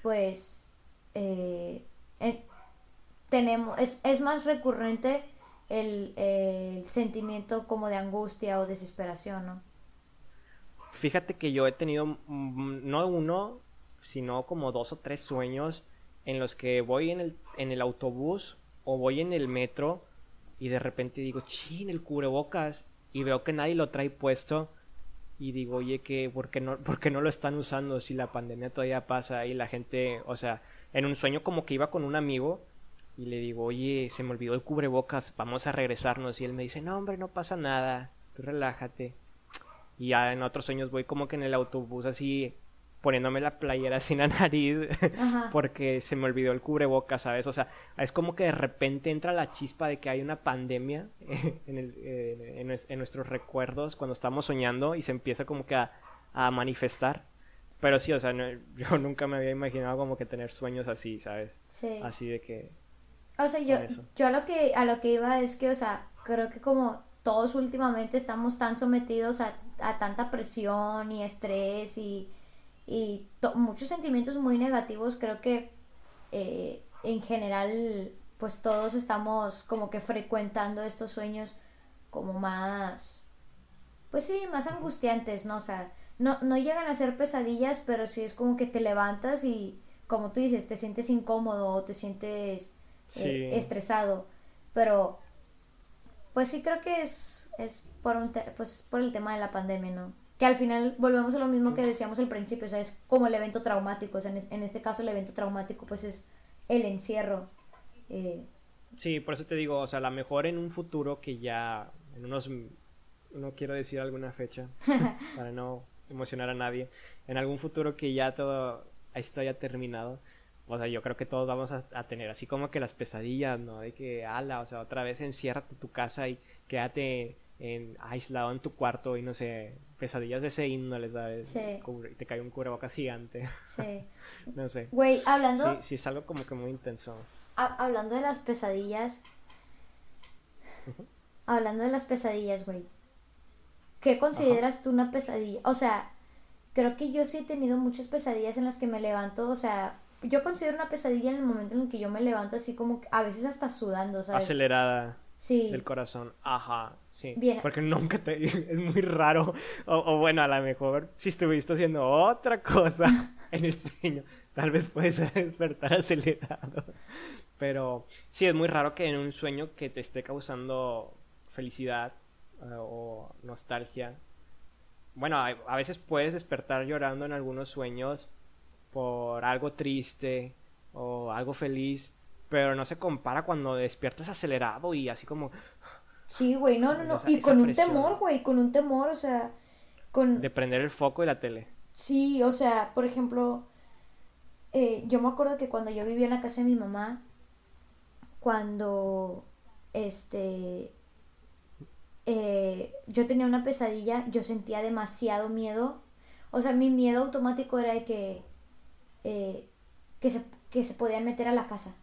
Speaker 2: pues, eh, tenemos, es, es más recurrente el, sentimiento como de angustia o desesperación, ¿no?
Speaker 1: Fíjate que yo he tenido mm, no uno, sino como dos o tres sueños en los que voy en el, en el autobús o voy en el metro y de repente digo, chin, el cubrebocas y veo que nadie lo trae puesto y digo, oye, que ¿por qué no, por qué no lo están usando si la pandemia todavía pasa y la gente, o sea, en un sueño como que iba con un amigo y le digo, oye, se me olvidó el cubrebocas, vamos a regresarnos. Y él me dice, no, hombre, no pasa nada, tú relájate. Y ya en otros sueños voy como que en el autobús así poniéndome la playera sin la nariz porque se me olvidó el cubrebocas, ¿sabes? O sea, es como que de repente entra la chispa de que hay una pandemia en, el, en, nuestros recuerdos cuando estamos soñando y se empieza como que a, a manifestar. Pero sí, o sea, yo nunca me había imaginado como que tener sueños así, ¿sabes?
Speaker 2: Sí.
Speaker 1: Así de que
Speaker 2: o sea, yo, yo a lo que a lo que iba es que, o sea, creo que como todos últimamente estamos tan sometidos a, tanta presión y estrés y, y muchos sentimientos muy negativos, creo que eh, en general pues todos estamos como que frecuentando estos sueños como más, pues sí, más angustiantes, ¿no? O sea, no, no llegan a ser pesadillas, pero sí es como que te levantas y como tú dices, te sientes incómodo o te sientes eh, estresado. Pero, pues sí creo que es, es por, un pues por el tema de la pandemia, ¿no? Que al final volvemos a lo mismo que decíamos al principio, o sea, es como el evento traumático, o sea, en, este caso el evento traumático pues es el encierro. Eh.
Speaker 1: Sí, por eso te digo, o sea, a lo mejor en un futuro que ya, en unos, no quiero decir alguna fecha, para no emocionar a nadie, en algún futuro que ya todo esto haya terminado, o sea, yo creo que todos vamos a, tener así como que las pesadillas, ¿no? De que, ala, o sea, otra vez enciérrate en tu casa y quédate en, aislado en tu cuarto y no sé, pesadillas de ese índole, ¿sabes? Sí. te cae un cubrebocas gigante. Sí. no sé.
Speaker 2: Güey, hablando...
Speaker 1: Sí, sí, es algo como que muy intenso.
Speaker 2: hablando de las pesadillas... hablando de las pesadillas, güey. ¿Qué consideras tú una pesadilla? O sea, creo que yo sí he tenido muchas pesadillas en las que me levanto, o sea, yo considero una pesadilla en el momento en el que yo me levanto así como a veces hasta sudando, ¿sabes?
Speaker 1: Acelerada. Sí. Del corazón. Ajá, sí. Bien. Porque nunca te... Es muy raro. O, bueno, a lo mejor si estuviste haciendo otra cosa en el sueño, tal vez puedes despertar acelerado. Pero sí, es muy raro que en un sueño que te esté causando felicidad eh, o nostalgia. Bueno, a veces puedes despertar llorando en algunos sueños por algo triste o algo feliz, pero no se compara cuando despiertas acelerado y así como...
Speaker 2: Sí, güey, no, no, no. y con un temor, güey, con un temor, o sea, con...
Speaker 1: De prender el foco y la tele.
Speaker 2: Sí, o sea, por ejemplo, eh, yo me acuerdo que cuando yo vivía en la casa de mi mamá, cuando, este, eh, yo tenía una pesadilla, yo sentía demasiado miedo. O sea, mi miedo automático era de que eh, que, se, que se podían meter a la casa,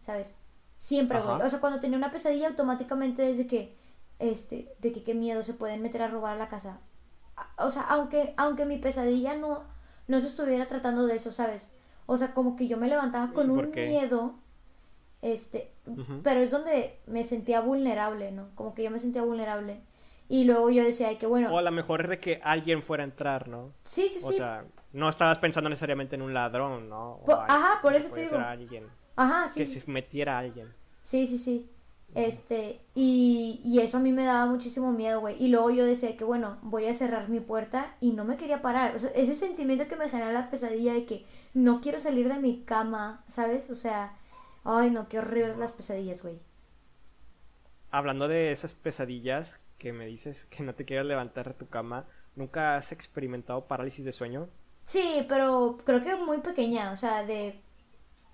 Speaker 2: ¿sabes? Siempre, güey. O sea, cuando tenía una pesadilla, automáticamente desde que, este, de que qué miedo se pueden meter a robar a la casa. O sea, aunque, aunque mi pesadilla no, no se estuviera tratando de eso, ¿sabes? O sea, como que yo me levantaba con un miedo, este, pero es donde me sentía vulnerable, ¿no? Como que yo me sentía vulnerable. Y luego yo decía, ay, qué bueno.
Speaker 1: O a lo mejor es de que alguien fuera a entrar, ¿no?
Speaker 2: Sí, sí, sí.
Speaker 1: O sea, no estabas pensando necesariamente en un ladrón, ¿no?
Speaker 2: ajá, por eso te digo.
Speaker 1: Alguien,
Speaker 2: ajá, sí.
Speaker 1: Que se metiera alguien.
Speaker 2: Sí, sí, sí. Este, y, y eso a mí me daba muchísimo miedo, güey. Y luego yo decía que, bueno, voy a cerrar mi puerta y no me quería parar. O sea, ese sentimiento que me genera la pesadilla de que no quiero salir de mi cama, ¿sabes? O sea, ay, no, qué horribles las pesadillas, güey.
Speaker 1: Hablando de esas pesadillas, que me dices que no te quieres levantar de tu cama, ¿nunca has experimentado parálisis de sueño?
Speaker 2: Sí, pero creo que muy pequeña, o sea, de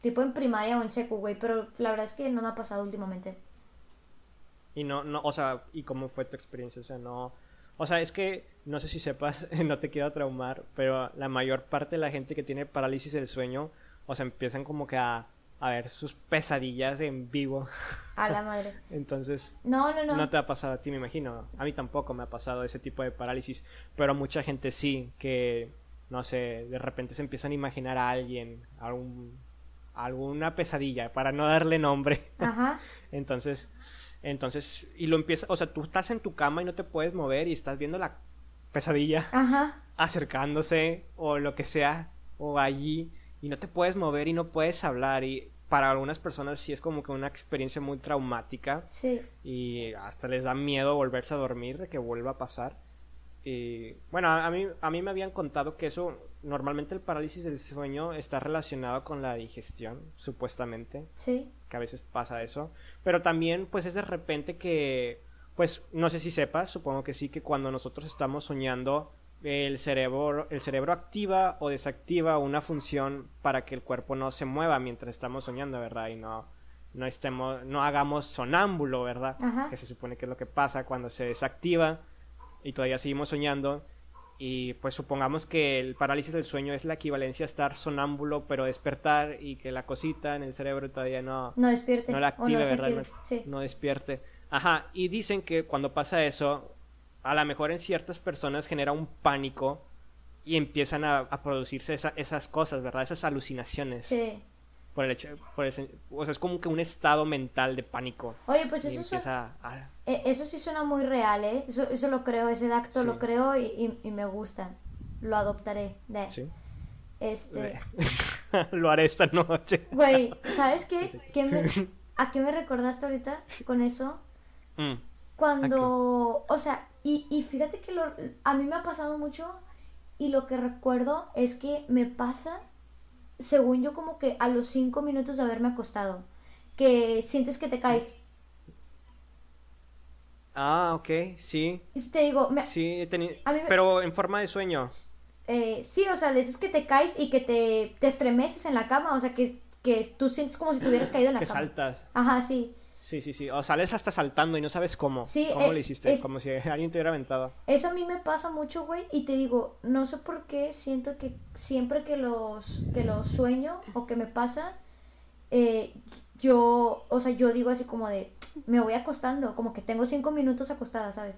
Speaker 2: tipo en primaria o en seco, güey, pero la verdad es que no me ha pasado últimamente.
Speaker 1: Y no, no, o sea, ¿y cómo fue tu experiencia? O sea, no, O sea, es que no sé si sepas, no te quiero traumar, pero la mayor parte de la gente que tiene parálisis del sueño, o sea, empiezan como que a, a ver sus pesadillas en vivo.
Speaker 2: A la madre.
Speaker 1: Entonces,
Speaker 2: No, no, no.
Speaker 1: no te ha pasado a ti, me imagino. A mí tampoco me ha pasado ese tipo de parálisis, pero a mucha gente sí, que, no sé, de repente se empiezan a imaginar a alguien, algún, alguna pesadilla, para no darle nombre.
Speaker 2: Ajá.
Speaker 1: Entonces, entonces, y lo empieza, o sea, tú estás en tu cama y no te puedes mover y estás viendo la pesadilla
Speaker 2: Ajá.
Speaker 1: acercándose o lo que sea, o allí, y no te puedes mover y no puedes hablar, y para algunas personas sí es como que una experiencia muy traumática
Speaker 2: Sí.
Speaker 1: y hasta les da miedo volverse a dormir, de que vuelva a pasar. Y bueno, a a mí, a mí me habían contado que eso, normalmente el parálisis del sueño está relacionado con la digestión, supuestamente
Speaker 2: Sí.
Speaker 1: que a veces pasa eso, pero también pues es de repente que, pues no sé si sepas, supongo que sí, que cuando nosotros estamos soñando, el cerebro, el cerebro activa o desactiva una función para que el cuerpo no se mueva mientras estamos soñando, ¿verdad? Y no, no estemos, no hagamos sonámbulo, ¿verdad?
Speaker 2: Ajá.
Speaker 1: Que se supone que es lo que pasa cuando se desactiva y todavía seguimos soñando. Y pues supongamos que el parálisis del sueño es la equivalencia a estar sonámbulo pero despertar y que la cosita en el cerebro todavía no,
Speaker 2: No despierte.
Speaker 1: no la active,
Speaker 2: no
Speaker 1: ¿verdad?
Speaker 2: active.
Speaker 1: No, despierte. Ajá, y dicen que cuando pasa eso, a lo mejor en ciertas personas genera un pánico y empiezan a, a producirse esa- esas cosas, ¿verdad? Esas alucinaciones.
Speaker 2: Sí.
Speaker 1: Por el hecho, por ese- o sea, es como que un estado mental de pánico.
Speaker 2: Oye, pues eso, suena-
Speaker 1: a-
Speaker 2: eh, eso sí suena muy real, ¿eh? Eso, eso lo creo, ese acto
Speaker 1: Sí.
Speaker 2: lo creo y, y- y me gusta. Lo adoptaré. De.
Speaker 1: Sí.
Speaker 2: Este.
Speaker 1: Lo haré esta noche.
Speaker 2: Güey, ¿sabes qué? ¿Qué me- ¿A qué me recordaste ahorita con eso?
Speaker 1: Mm,
Speaker 2: Cuando, o sea, y, y fíjate que lo, a mí me ha pasado mucho y lo que recuerdo es que me pasa, según yo, como que a los cinco minutos de haberme acostado, que sientes que te caes.
Speaker 1: Ah, ok, sí.
Speaker 2: Te digo, me-
Speaker 1: Sí, he tenido...
Speaker 2: A mí me-
Speaker 1: Pero en forma de sueño.
Speaker 2: eh, sí, o sea, de esos que te caes y que te, te estremeces en la cama, o sea, que, que tú sientes como si te hubieras caído en la
Speaker 1: Que
Speaker 2: cama.
Speaker 1: saltas.
Speaker 2: Ajá, sí.
Speaker 1: Sí, sí, sí. O sales hasta saltando y no sabes cómo.
Speaker 2: Sí,
Speaker 1: ¿Cómo
Speaker 2: eh,
Speaker 1: lo hiciste?
Speaker 2: es-
Speaker 1: Como si alguien te hubiera aventado.
Speaker 2: Eso a mí me pasa mucho, güey, y te digo, no sé por qué siento que siempre que los que los sueño o que me pasa, eh, yo, o sea, yo digo así como de, me voy acostando, como que tengo cinco minutos acostada, ¿sabes?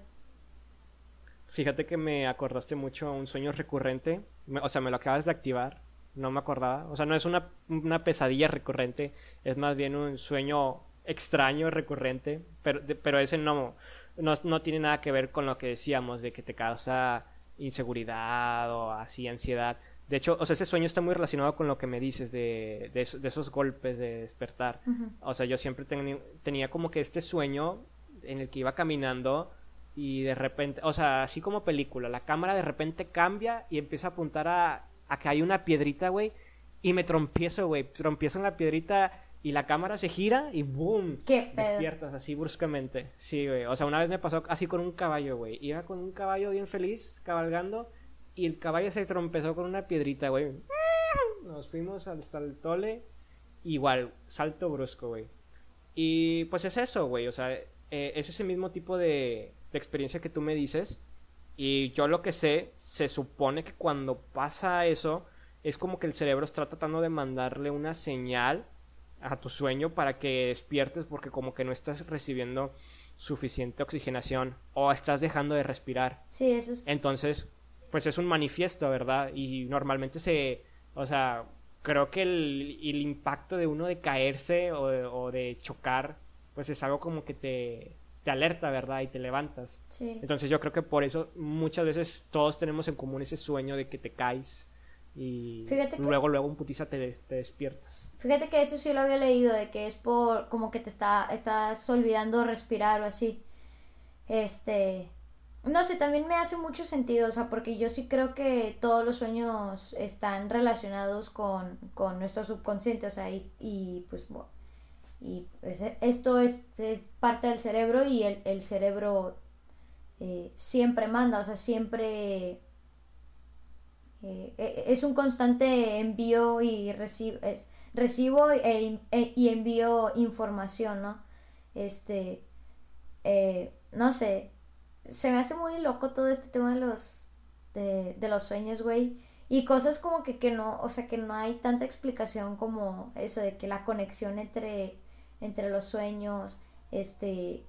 Speaker 1: Fíjate que me acordaste mucho a un sueño recurrente. O sea, me lo acabas de activar. No me acordaba. O sea, no es una, una pesadilla recurrente. Es más bien un sueño extraño recurrente. Pero, de- pero ese no, no, no tiene nada que ver con lo que decíamos de que te causa inseguridad o así ansiedad. De hecho, o sea, ese sueño está muy relacionado con lo que me dices de, de, eso- de esos golpes de despertar. O sea, yo siempre tenía como que este sueño en el que iba caminando y de repente, o sea, así como película, la cámara de repente cambia y empieza a apuntar a, a que hay una piedrita, güey, y me trompiezo, güey, trompiezo en la piedrita y la cámara se gira y ¡boom!
Speaker 2: ¿Qué pedo?
Speaker 1: Despiertas así bruscamente. Sí, güey. O sea, una vez me pasó así con un caballo, güey. Iba con un caballo bien feliz, cabalgando, y el caballo se trompezó con una piedrita, güey. Nos fuimos hasta el tole. Igual, salto brusco, güey. Y pues es eso, güey. O sea, eh, es ese mismo tipo de, de experiencia que tú me dices. Y yo lo que sé, se supone que cuando pasa eso, es como que el cerebro está tratando de mandarle una señal a tu sueño para que despiertes porque como que no estás recibiendo suficiente oxigenación o estás dejando de respirar.
Speaker 2: Sí, eso es...
Speaker 1: Entonces, pues es un manifiesto, ¿verdad? Y normalmente se, o sea, creo que el, el impacto de uno de caerse o de, o de chocar, pues es algo como que te, te alerta, ¿verdad? Y te levantas.
Speaker 2: Sí.
Speaker 1: Entonces yo creo que por eso muchas veces todos tenemos en común ese sueño de que te caes y
Speaker 2: Fíjate que-
Speaker 1: luego, luego un putiza te, des- te despiertas.
Speaker 2: Fíjate que eso sí lo había leído, de que es por como que te está, estás olvidando respirar o así. Este, no sé, también me hace mucho sentido, o sea, porque yo sí creo que todos los sueños están relacionados con, con nuestro subconsciente, o sea, y, y, pues, bueno, y pues, esto es, es parte del cerebro y el, el cerebro eh, siempre manda, o sea, siempre eh, e- es un constante envío y recibo, es, recibo e- e- y envío información, ¿no? Este, eh, no sé, se me hace muy loco todo este tema de los, de, de los sueños, güey. Y cosas como que, que no, o sea, que no hay tanta explicación como eso de que la conexión entre, entre los sueños, este,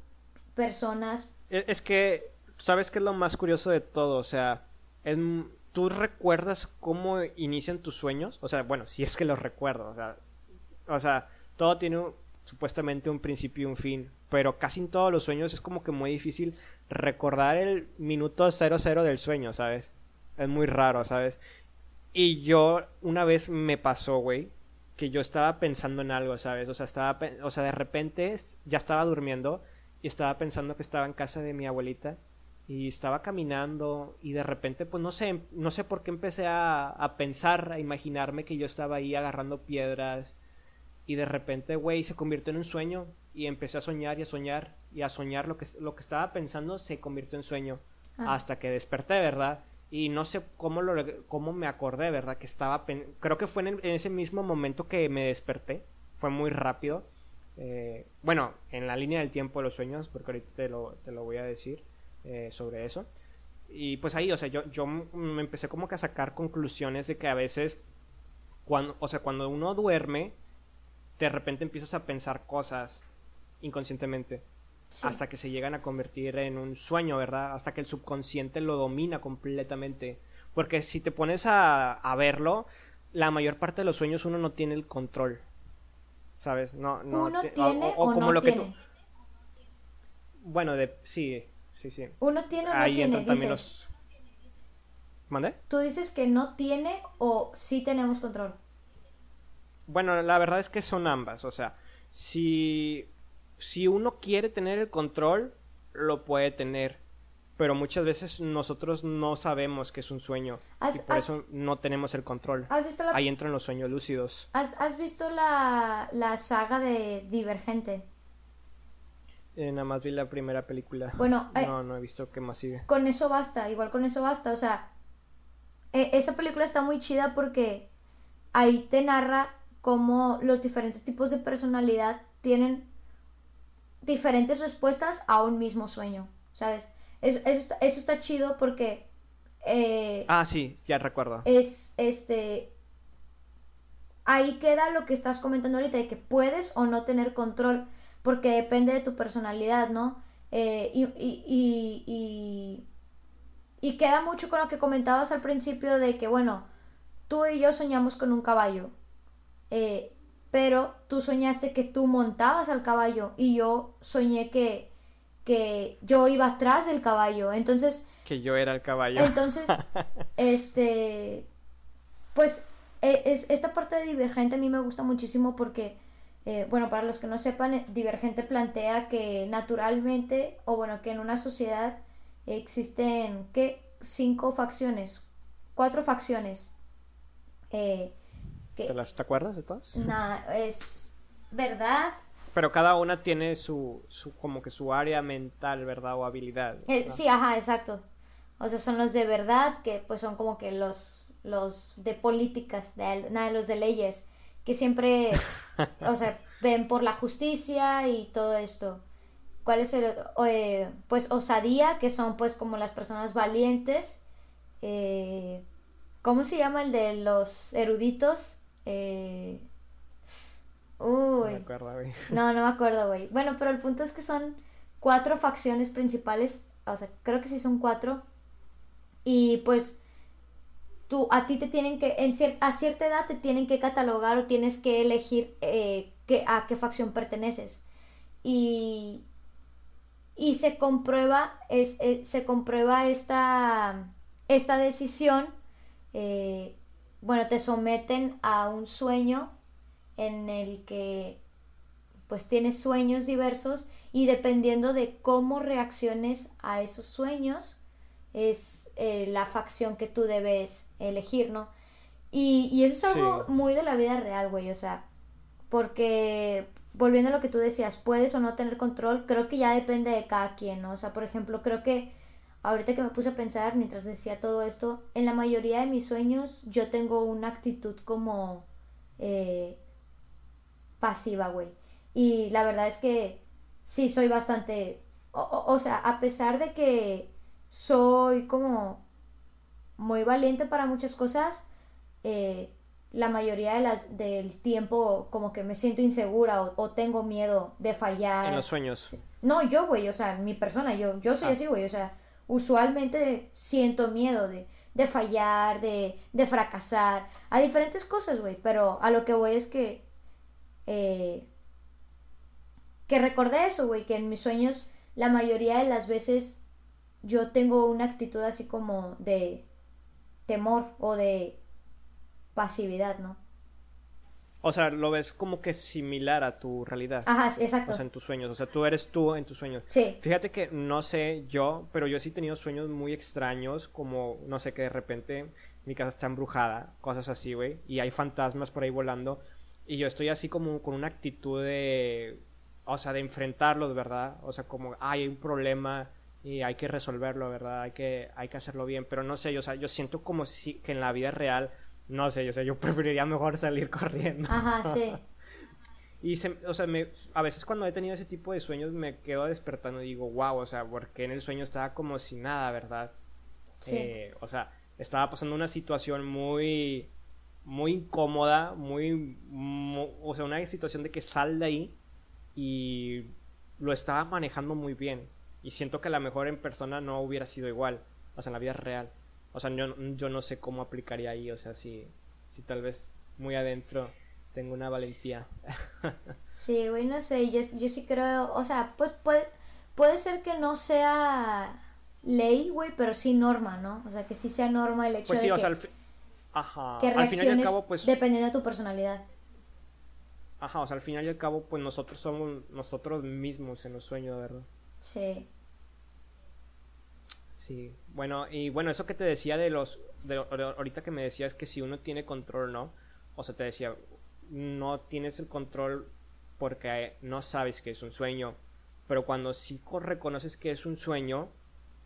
Speaker 2: personas.
Speaker 1: E, es que, ¿sabes qué es lo más curioso de todo? O sea, ¿tú recuerdas cómo inician tus sueños? O sea, bueno, si es que los recuerdas, o sea, o todo tiene supuestamente un principio y un fin, pero casi en todos los sueños es como que muy difícil recordar el minuto cero cero del sueño, ¿sabes? Es muy raro, ¿sabes? Y yo una vez me pasó, güey, que yo estaba pensando en algo, ¿sabes? O sea, estaba, o sea, de repente ya estaba durmiendo y estaba pensando que estaba en casa de mi abuelita y estaba caminando y de repente, pues no sé, no sé por qué empecé a, a pensar, a imaginarme que yo estaba ahí agarrando piedras y de repente, güey, se convirtió en un sueño y empecé a soñar y a soñar y a soñar lo que, lo que estaba pensando se convirtió en sueño ah. hasta que desperté, ¿verdad? y no sé cómo lo cómo me acordé, ¿verdad? Que estaba creo que fue en, ese mismo momento que me desperté, fue muy rápido. Eh, bueno, en la línea del tiempo de los sueños, porque ahorita te lo, te lo voy a decir eh, sobre eso. Y pues ahí, o sea, yo, yo me empecé como que a sacar conclusiones de que a veces, cuando, o sea, cuando uno duerme, de repente empiezas a pensar cosas inconscientemente hasta que se llegan a convertir en un sueño, ¿verdad? Hasta que el subconsciente lo domina completamente. Porque si te pones a, a verlo, la mayor parte de los sueños uno no tiene el control. ¿Sabes? No, no
Speaker 2: uno tiene o, como lo que tú...
Speaker 1: Bueno, de sí, sí, sí.
Speaker 2: Uno tiene o no tiene, también los
Speaker 1: ¿Mande?
Speaker 2: Tú dices que no tiene o sí tenemos control.
Speaker 1: Bueno, la verdad es que son ambas, o sea, si si uno quiere tener el control, lo puede tener. Pero muchas veces nosotros no sabemos que es un sueño. y por eso no tenemos el control. Ahí entran los sueños lúcidos.
Speaker 2: ¿Has, visto la, la, saga de Divergente?
Speaker 1: Eh, nada más vi la primera película.
Speaker 2: Bueno,
Speaker 1: eh, no, no he visto qué más sigue.
Speaker 2: Con eso basta, igual con eso basta. O sea, e, esa película está muy chida porque ahí te narra cómo los diferentes tipos de personalidad tienen diferentes respuestas a un mismo sueño, ¿sabes? Eso, eso, está, chido porque... Eh,
Speaker 1: ah, sí, ya recuerdo.
Speaker 2: Es, este... Ahí queda lo que estás comentando ahorita, de que puedes o no tener control, porque depende de tu personalidad, ¿no? Eh, y, y, y, y, queda mucho con lo que comentabas al principio de que, bueno, tú y yo soñamos con un caballo. Eh, pero tú soñaste que tú montabas al caballo y yo soñé que, que yo iba atrás del caballo. Entonces...
Speaker 1: Que yo era el caballo.
Speaker 2: Entonces, este... Pues e, es, esta parte de Divergente a mí me gusta muchísimo porque, eh, bueno, para los que no sepan, Divergente plantea que naturalmente, o bueno, que en una sociedad existen, ¿qué? Cinco facciones, cuatro facciones. Eh,
Speaker 1: ¿Te, las, ¿Te acuerdas de todas?
Speaker 2: Nada, es verdad.
Speaker 1: Pero cada una tiene su, su como que su área mental, ¿verdad? O habilidad.
Speaker 2: Eh, sí, ajá, exacto. O sea, son los de verdad, que pues son como que los, los de políticas, de, nada, los de leyes, que siempre, o sea, ven por la justicia y todo esto. ¿Cuál es el, eh, pues, osadía, que son pues como las personas valientes. Eh, ¿Cómo se llama el de los eruditos? Eh...
Speaker 1: No me acuerdo, güey.
Speaker 2: No, no me acuerdo, güey. Bueno, pero el punto es que son cuatro facciones principales. O sea, creo que sí son cuatro. Y pues tú, a ti te tienen que, en a cierta edad te tienen que catalogar o tienes que elegir eh, a qué facción perteneces. Y, y se comprueba, es, eh, se comprueba esta, esta decisión eh, bueno, te someten a un sueño en el que pues tienes sueños diversos y dependiendo de cómo reacciones a esos sueños es eh, la facción que tú debes elegir, ¿no? Y, eso es algo muy de la vida real, güey, o sea, porque volviendo a lo que tú decías, puedes o no tener control, creo que ya depende de cada quien, ¿no? O sea, por ejemplo, creo que ahorita que me puse a pensar mientras decía todo esto, en la mayoría de mis sueños yo tengo una actitud como eh, pasiva, güey. Y la verdad es que sí soy bastante o, o, o sea, a pesar de que soy como muy valiente para muchas cosas, eh, la mayoría de las, del tiempo como que me siento insegura o, o tengo miedo de fallar.
Speaker 1: En los sueños.
Speaker 2: No, yo, güey, o sea, mi persona, yo, yo soy
Speaker 1: Ah.
Speaker 2: así, güey, o sea, usualmente siento miedo de, de fallar, de, de fracasar, a diferentes cosas, güey, pero a lo que voy es que, eh, que recordé eso, güey, que en mis sueños la mayoría de las veces yo tengo una actitud así como de temor o de pasividad, ¿no?
Speaker 1: O sea, lo ves como que similar a tu realidad.
Speaker 2: Ajá, exacto.
Speaker 1: O sea, en tus sueños. O sea, tú eres tú en tus sueños.
Speaker 2: Sí,
Speaker 1: Fíjate que no sé yo, pero yo sí he tenido sueños muy extraños, como, no sé, que de repente mi casa está embrujada, cosas así, güey, y hay fantasmas por ahí volando, y yo estoy así como con una actitud de, o sea, de enfrentarlos, ¿verdad? O sea, como, "Ay, hay un problema y hay que resolverlo, ¿verdad? Hay que, hay que hacerlo bien, pero no sé, yo, o sea, yo siento como si que en la vida real, no sé, yo sé, yo preferiría mejor salir corriendo.
Speaker 2: ajá, sí.
Speaker 1: Y, se, o sea, me, a veces cuando he tenido ese tipo de sueños me quedo despertando y digo, wow, o sea, porque en el sueño estaba como si nada, ¿verdad?
Speaker 2: Sí.
Speaker 1: Eh, o sea, estaba pasando una situación muy, muy incómoda, muy, mu- o sea, una situación de que sal de ahí y lo estaba manejando muy bien. Y siento que a lo mejor en persona no hubiera sido igual, o sea, en la vida real. O sea, yo, yo no sé cómo aplicaría ahí, o sea, si, si tal vez muy adentro tengo una valentía.
Speaker 2: Sí, güey, no sé, yo, yo sí creo, o sea, pues puede, puede ser que no sea ley, güey, pero sí norma, ¿no? O sea, que sí sea norma el hecho
Speaker 1: Pues
Speaker 2: de
Speaker 1: sí, o
Speaker 2: que,
Speaker 1: sea, al, ajá,
Speaker 2: que
Speaker 1: al final y al
Speaker 2: reacciones
Speaker 1: cabo, pues,
Speaker 2: dependiendo de tu personalidad.
Speaker 1: ajá, o sea, al final y al cabo, pues nosotros somos nosotros mismos en los sueños, ¿verdad?
Speaker 2: Sí,
Speaker 1: Sí, bueno, y bueno, eso que te decía de los, de, ahorita que me decías que si uno tiene control no, o sea, te decía, no tienes el control porque no sabes que es un sueño, pero cuando sí co- reconoces que es un sueño,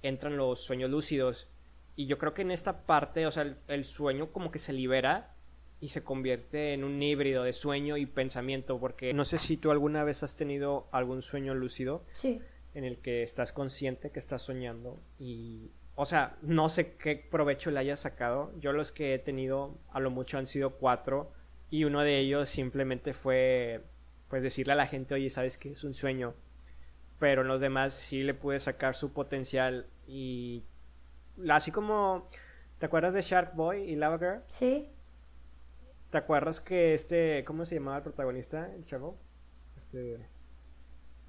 Speaker 1: entran los sueños lúcidos, y yo creo que en esta parte, o sea, el, el sueño como que se libera y se convierte en un híbrido de sueño y pensamiento, porque no sé si tú alguna vez has tenido algún sueño lúcido,
Speaker 2: sí,
Speaker 1: en el que estás consciente que estás soñando y o sea no sé qué provecho le hayas sacado yo los que he tenido a lo mucho han sido cuatro y uno de ellos simplemente fue pues decirle a la gente oye sabes que es un sueño pero en los demás sí le pude sacar su potencial y así como ¿te acuerdas de Shark Boy y Lava Girl?
Speaker 2: sí,
Speaker 1: ¿te acuerdas que este ¿cómo se llamaba el protagonista el chavo? este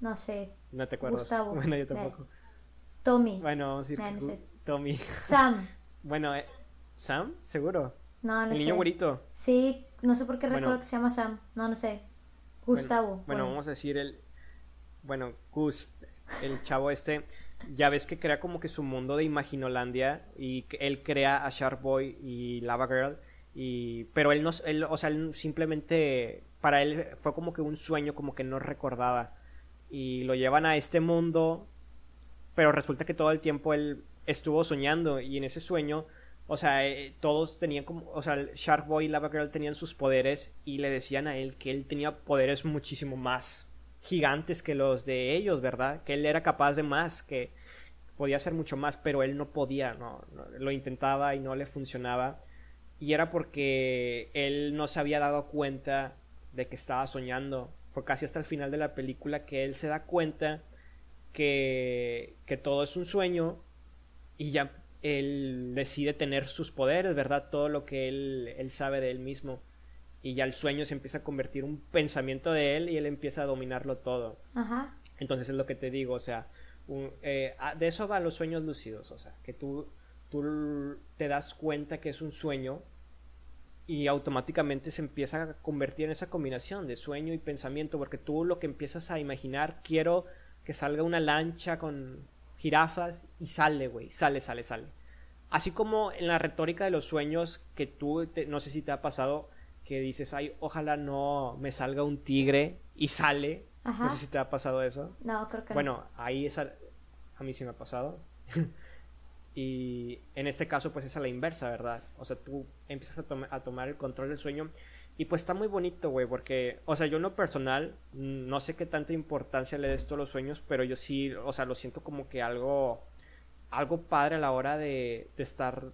Speaker 2: no sé,
Speaker 1: no te acuerdas
Speaker 2: Gustavo.
Speaker 1: bueno yo tampoco
Speaker 2: Tommy,
Speaker 1: Bueno, vamos a ir
Speaker 2: Nah, no sé.
Speaker 1: Tommy.
Speaker 2: Sam,
Speaker 1: Bueno, eh, ¿Sam? ¿Seguro?
Speaker 2: no, no
Speaker 1: el
Speaker 2: sé.
Speaker 1: niño güerito.
Speaker 2: Sí, no sé por qué
Speaker 1: Bueno.
Speaker 2: recuerdo que se llama Sam, no, no sé. Gustavo.
Speaker 1: Bueno,
Speaker 2: bueno.
Speaker 1: vamos a decir el... Bueno, Gus, el chavo este, ya ves que crea como que su mundo de Imaginolandia y que él crea a Shark Boy y Lava Girl y... Pero él no... Él, o sea, él simplemente... Para él fue como que un sueño como que no recordaba y lo llevan a este mundo pero resulta que todo el tiempo él estuvo soñando y en ese sueño, o sea, eh, todos tenían como, o sea, el Shark Boy y Lava Girl tenían sus poderes y le decían a él que él tenía poderes muchísimo más gigantes que los de ellos, ¿verdad? Que él era capaz de más, que podía hacer mucho más, pero él no podía, no, no, lo intentaba y no le funcionaba y era porque él no se había dado cuenta de que estaba soñando. Fue casi hasta el final de la película que él se da cuenta que, que todo es un sueño y ya él decide tener sus poderes, ¿verdad? Todo lo que él, él sabe de él mismo. Y ya el sueño se empieza a convertir en un pensamiento de él y él empieza a dominarlo todo.
Speaker 2: Ajá,
Speaker 1: Entonces es lo que te digo, o sea, un- eh, de eso van los sueños lúcidos, o sea, que tú, tú te das cuenta que es un sueño y automáticamente se empieza a convertir en esa combinación de sueño y pensamiento, porque tú lo que empiezas a imaginar, quiero que salga una lancha con jirafas y sale, güey, sale, sale, sale. Así como en la retórica de los sueños que tú, te- no sé si te ha pasado, que dices, ay, ojalá no me salga un tigre y sale.
Speaker 2: Ajá.
Speaker 1: No sé si te ha pasado eso.
Speaker 2: no, creo que no.
Speaker 1: Bueno, ahí es a, a mí sí me ha pasado. y en este caso, pues es a la inversa, ¿verdad? O sea, tú empiezas a, toma- a tomar el control del sueño Y pues está muy bonito, güey, porque, o sea, yo en lo personal, mm, no sé qué tanta importancia le des esto a los sueños, pero yo sí, o sea, lo siento como que algo, algo padre a la hora de, de estar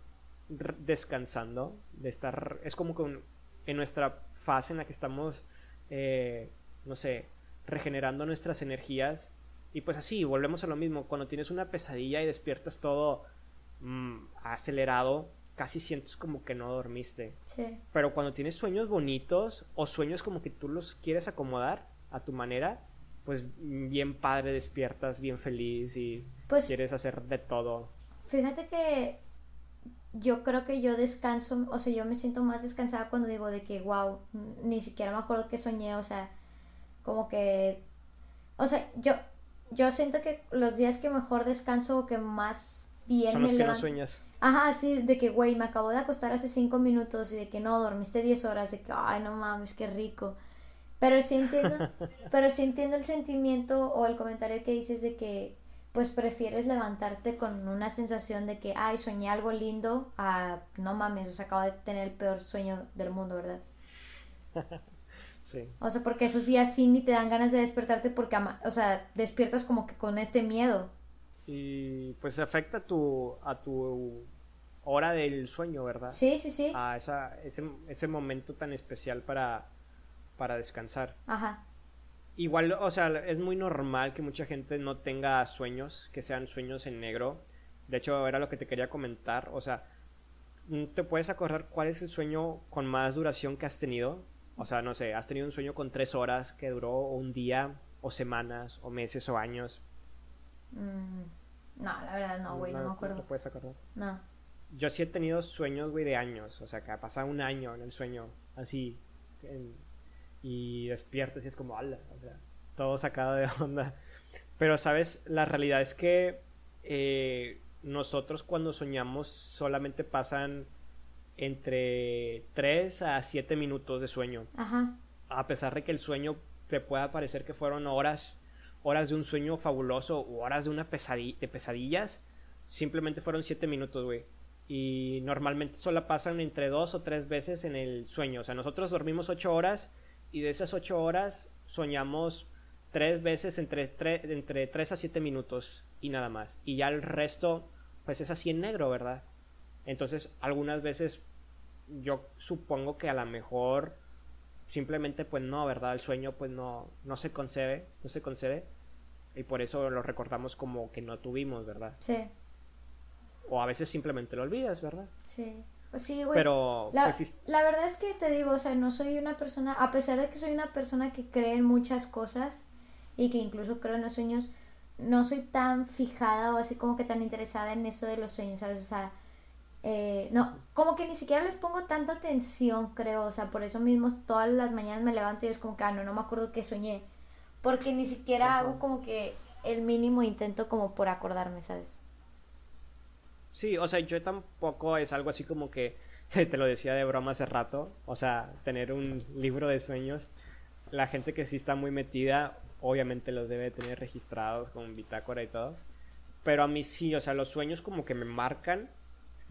Speaker 1: descansando, de estar, es como que en nuestra fase en la que estamos, eh, no sé, regenerando nuestras energías, y pues así, volvemos a lo mismo, cuando tienes una pesadilla y despiertas todo mm, acelerado, casi sientes como que no dormiste.
Speaker 2: Sí.
Speaker 1: Pero cuando tienes sueños bonitos o sueños como que tú los quieres acomodar a tu manera, pues bien padre despiertas, bien feliz y pues, quieres hacer de todo.
Speaker 2: Fíjate que yo creo que yo descanso, o sea, yo me siento más descansada cuando digo de que, wow, ni siquiera me acuerdo que soñé, o sea, como que, o sea, yo, yo siento que los días que mejor descanso o que más bien
Speaker 1: Son los que no sueñas.
Speaker 2: Ajá, sí, de que, güey, me acabo de acostar hace cinco minutos y de que no, dormiste diez horas, de que, ay, no mames, qué rico. Pero sí entiendo, pero sí entiendo el sentimiento o el comentario que dices de que, pues prefieres levantarte con una sensación de que, ay, soñé algo lindo, a, no mames, o sea, acabo de tener el peor sueño del mundo, ¿verdad?
Speaker 1: Sí.
Speaker 2: O sea, porque esos días sí ni te dan ganas de despertarte porque, o sea, despiertas como que con este miedo.
Speaker 1: Y pues afecta tu, a tu hora del sueño, ¿verdad?
Speaker 2: Sí, sí, sí.
Speaker 1: A esa, ese, ese momento tan especial para, para descansar.
Speaker 2: Ajá.
Speaker 1: Igual, o sea, es muy normal que mucha gente no tenga sueños, que sean sueños en negro. De hecho, era lo que te quería comentar. O sea, ¿te puedes acordar cuál es el sueño con más duración que has tenido? O sea, no sé, has tenido un sueño con tres horas que duró un día, o semanas, o meses, o años.
Speaker 2: Mm, no, la verdad no, güey, no, me acuerdo.
Speaker 1: ¿Te puedes acordar?
Speaker 2: No
Speaker 1: yo sí he tenido sueños, güey, de años. O sea, que ha pasado un año en el sueño, así. y despiertas y es como, ala, o sea, todo sacado de onda. Pero, ¿sabes? La realidad es que eh, nosotros cuando soñamos solamente pasan entre 3 a 7 minutos de sueño.
Speaker 2: Ajá.
Speaker 1: A pesar de que el sueño te pueda parecer que fueron horas, horas de un sueño fabuloso o horas de una pesadilla, de pesadillas, simplemente fueron 7 minutos, güey y normalmente solo pasan entre dos o tres veces en el sueño. O sea, nosotros dormimos ocho horas y de esas ocho horas soñamos tres veces entre, entre tres a siete minutos y nada más. Y ya el resto, pues es así en negro, ¿verdad? Entonces, algunas veces yo supongo que a lo mejor simplemente pues no, ¿verdad? El sueño pues no, no se concede, no se concede. Y por eso lo recordamos como que no tuvimos, ¿verdad?
Speaker 2: Sí.
Speaker 1: O a veces simplemente lo olvidas, ¿verdad?
Speaker 2: Sí. Sí, güey.
Speaker 1: Pero.
Speaker 2: La,
Speaker 1: pues
Speaker 2: la verdad es que te digo, o sea, no soy una persona. A pesar de que soy una persona que cree en muchas cosas y que incluso creo en los sueños, no soy tan fijada o así como que tan interesada en eso de los sueños, ¿sabes? O sea. Eh, no, como que ni siquiera les pongo tanta atención, creo, o sea, por eso mismo todas las mañanas me levanto y es como que, ah, no, no me acuerdo qué soñé, porque ni siquiera hago como que el mínimo intento como por acordarme, ¿sabes?
Speaker 1: Sí, o sea, yo tampoco es algo así como que te lo decía de broma hace rato, o sea, tener un libro de sueños. La gente que sí está muy metida, obviamente los debe tener registrados con bitácora y todo. Pero a mí sí, o sea, los sueños como que me marcan,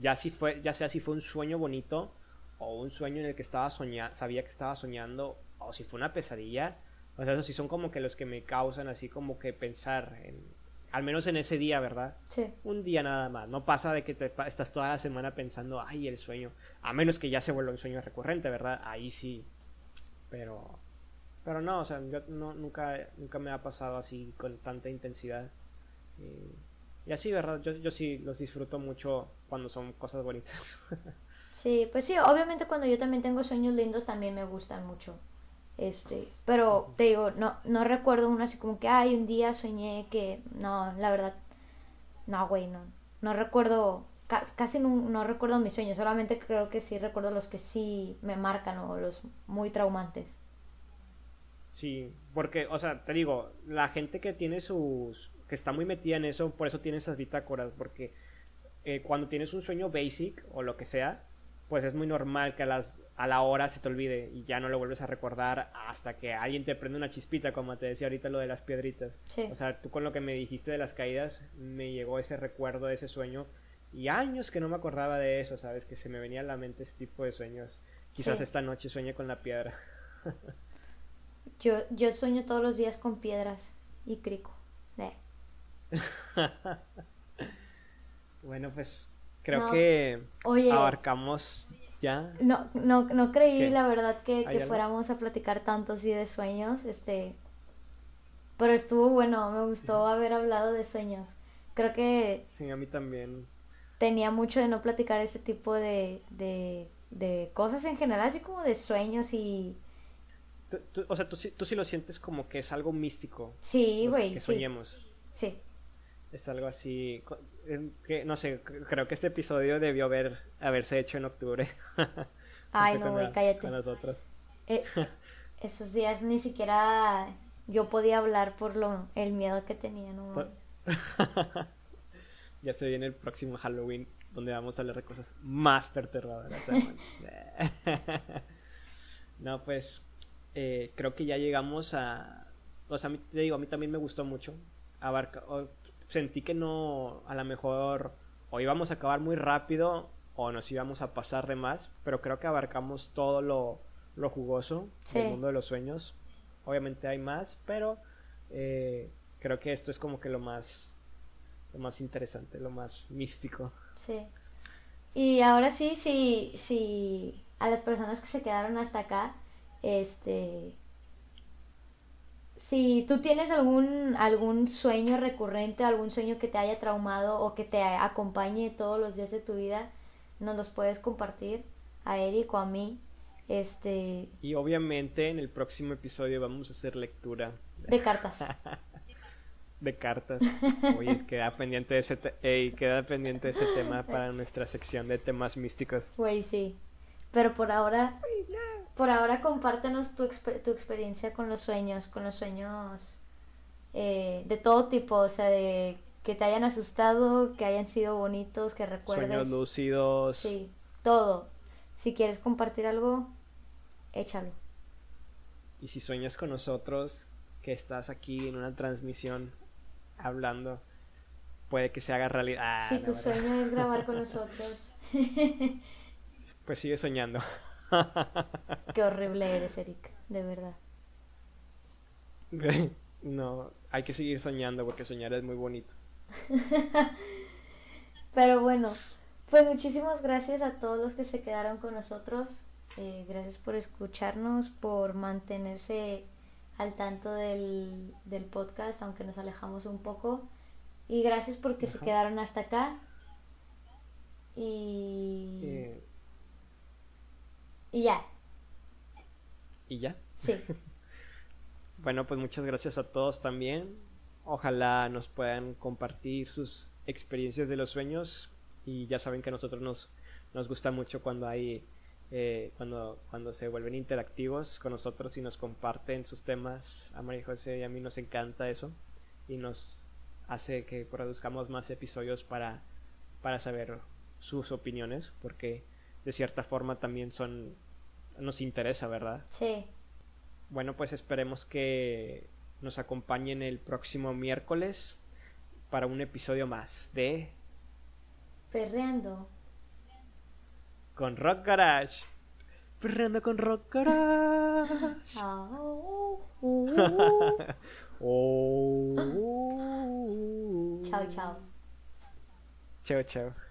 Speaker 1: ya si fue, ya sea si fue un sueño bonito o un sueño en el que estaba soñando, sabía que estaba soñando o si fue una pesadilla. O sea, esos sí son como que los que me causan así como que pensar en, al menos en ese día, ¿verdad?
Speaker 2: Sí.
Speaker 1: Un día nada más. No pasa de que te estás toda la semana pensando, ay, el sueño. A menos que ya se vuelva un sueño recurrente, ¿verdad? Ahí sí. Pero. Pero no, o sea, yo no, nunca, nunca me ha pasado así con tanta intensidad. Y, así, ¿verdad? Yo, yo sí los disfruto mucho cuando son cosas bonitas.
Speaker 2: sí, pues sí, obviamente cuando yo también tengo sueños lindos también me gustan mucho. Este, pero te digo, no, no recuerdo uno así como que, ay, un día soñé que, no, la verdad, no, güey, no, no recuerdo, casi no, recuerdo mis sueños, solamente creo que sí recuerdo los que sí me marcan o los muy traumantes.
Speaker 1: Sí, porque, o sea, te digo, la gente que tiene sus, que está muy metida en eso, por eso tiene esas bitácoras, porque eh, cuando tienes un sueño basic o lo que sea, pues es muy normal que a, las, a la hora se te olvide y ya no lo vuelves a recordar hasta que alguien te prende una chispita, como te decía ahorita lo de las piedritas. O sea, tú con lo que me dijiste de las caídas, me llegó ese recuerdo de ese sueño y años que no me acordaba de eso, ¿sabes? Que se me venía a la mente ese tipo de sueños Quizás
Speaker 2: Sí.
Speaker 1: esta noche sueñe con la piedra.
Speaker 2: Yo, yo sueño todos los días con piedras y crico. Eh.
Speaker 1: Bueno, pues creo
Speaker 2: No.
Speaker 1: que
Speaker 2: Oye,
Speaker 1: abarcamos ya.
Speaker 2: no, no, no creí
Speaker 1: ¿Qué?
Speaker 2: la verdad que,
Speaker 1: ¿Hay
Speaker 2: que fuéramos a platicar tanto así de sueños, este, pero estuvo bueno, me gustó haber hablado de sueños. Creo que
Speaker 1: Sí, a mí también.
Speaker 2: tenía mucho de no platicar este tipo de, de, de cosas en general, así como de sueños y...
Speaker 1: Tú- tú- o sea, tú, sí- tú sí lo sientes como que es algo místico.
Speaker 2: Sí, güey,
Speaker 1: Que
Speaker 2: sí,
Speaker 1: soñemos.
Speaker 2: sí.
Speaker 1: Es algo así. que, no sé, creo que este episodio debió haber, haberse hecho en octubre.
Speaker 2: Ay, no, güey, cállate.
Speaker 1: Con las otras.
Speaker 2: Eh, esos días ni siquiera yo podía hablar por lo el miedo que tenía, no
Speaker 1: Por-. Ya se viene el próximo Halloween donde vamos a hablar de cosas más perturbadoras. no, pues eh, creo que ya llegamos a... O sea, a mí, te digo, a mí también me gustó mucho. Abarca, sentí que no, a lo mejor, o íbamos a acabar muy rápido o nos íbamos a pasar de más, pero creo que abarcamos todo lo, lo jugoso
Speaker 2: Sí.
Speaker 1: del mundo de los sueños. Obviamente hay más, pero eh, creo que esto es como que lo más lo más interesante, lo más místico.
Speaker 2: Sí. Y ahora sí, sí, sí, a las personas que se quedaron hasta acá, este, si tú tienes algún, algún sueño recurrente, algún sueño que te haya traumado o que te acompañe todos los días de tu vida, nos los puedes compartir a Eric o a mí, este,
Speaker 1: Y obviamente en el próximo episodio vamos a hacer lectura
Speaker 2: de cartas.
Speaker 1: de cartas. Oye, queda pendiente de ese te- ey, queda pendiente ese tema para nuestra sección de temas místicos.
Speaker 2: Güey, sí. Pero por ahora, por ahora compártenos tu, expe- tu experiencia con los sueños, con los sueños eh, de todo tipo, o sea, de que te hayan asustado, que hayan sido bonitos, que recuerdes.
Speaker 1: Sueños lúcidos.
Speaker 2: Sí, todo. Si quieres compartir algo, échalo.
Speaker 1: Y si sueñas con nosotros, que estás aquí en una transmisión hablando, puede que se haga realidad. Ah,
Speaker 2: si
Speaker 1: no,
Speaker 2: tu
Speaker 1: ¿verdad?
Speaker 2: sueño es grabar con nosotros.
Speaker 1: Pues sigue soñando.
Speaker 2: Qué horrible eres, Eric, de verdad.
Speaker 1: no, hay que seguir soñando porque soñar es muy bonito.
Speaker 2: Pero bueno, pues muchísimas gracias a todos los que se quedaron con nosotros. Eh, gracias por escucharnos, por mantenerse al tanto del, del podcast, aunque nos alejamos un poco. Y gracias porque se quedaron hasta acá. Y,
Speaker 1: Eh,
Speaker 2: y ya,
Speaker 1: y ya.
Speaker 2: sí.
Speaker 1: Bueno, pues muchas gracias a todos también. Ojalá nos puedan compartir sus experiencias de los sueños. Y ya saben que a nosotros nos, nos gusta mucho cuando hay eh, cuando, cuando se vuelven interactivos con nosotros y nos comparten sus temas. A María José y a mí nos encanta eso. Y nos hace que produzcamos más episodios para, para saber sus opiniones. Porque de cierta forma también son nos interesa, ¿verdad?
Speaker 2: Sí,
Speaker 1: Bueno, pues esperemos que nos acompañen el próximo miércoles para un episodio más de
Speaker 2: perreando.
Speaker 1: Con Rock Garage. Perreando con Rock Garage.
Speaker 2: Ah, uh, uh, uh.
Speaker 1: Oh.
Speaker 2: Chao, chao.
Speaker 1: Chao, chao.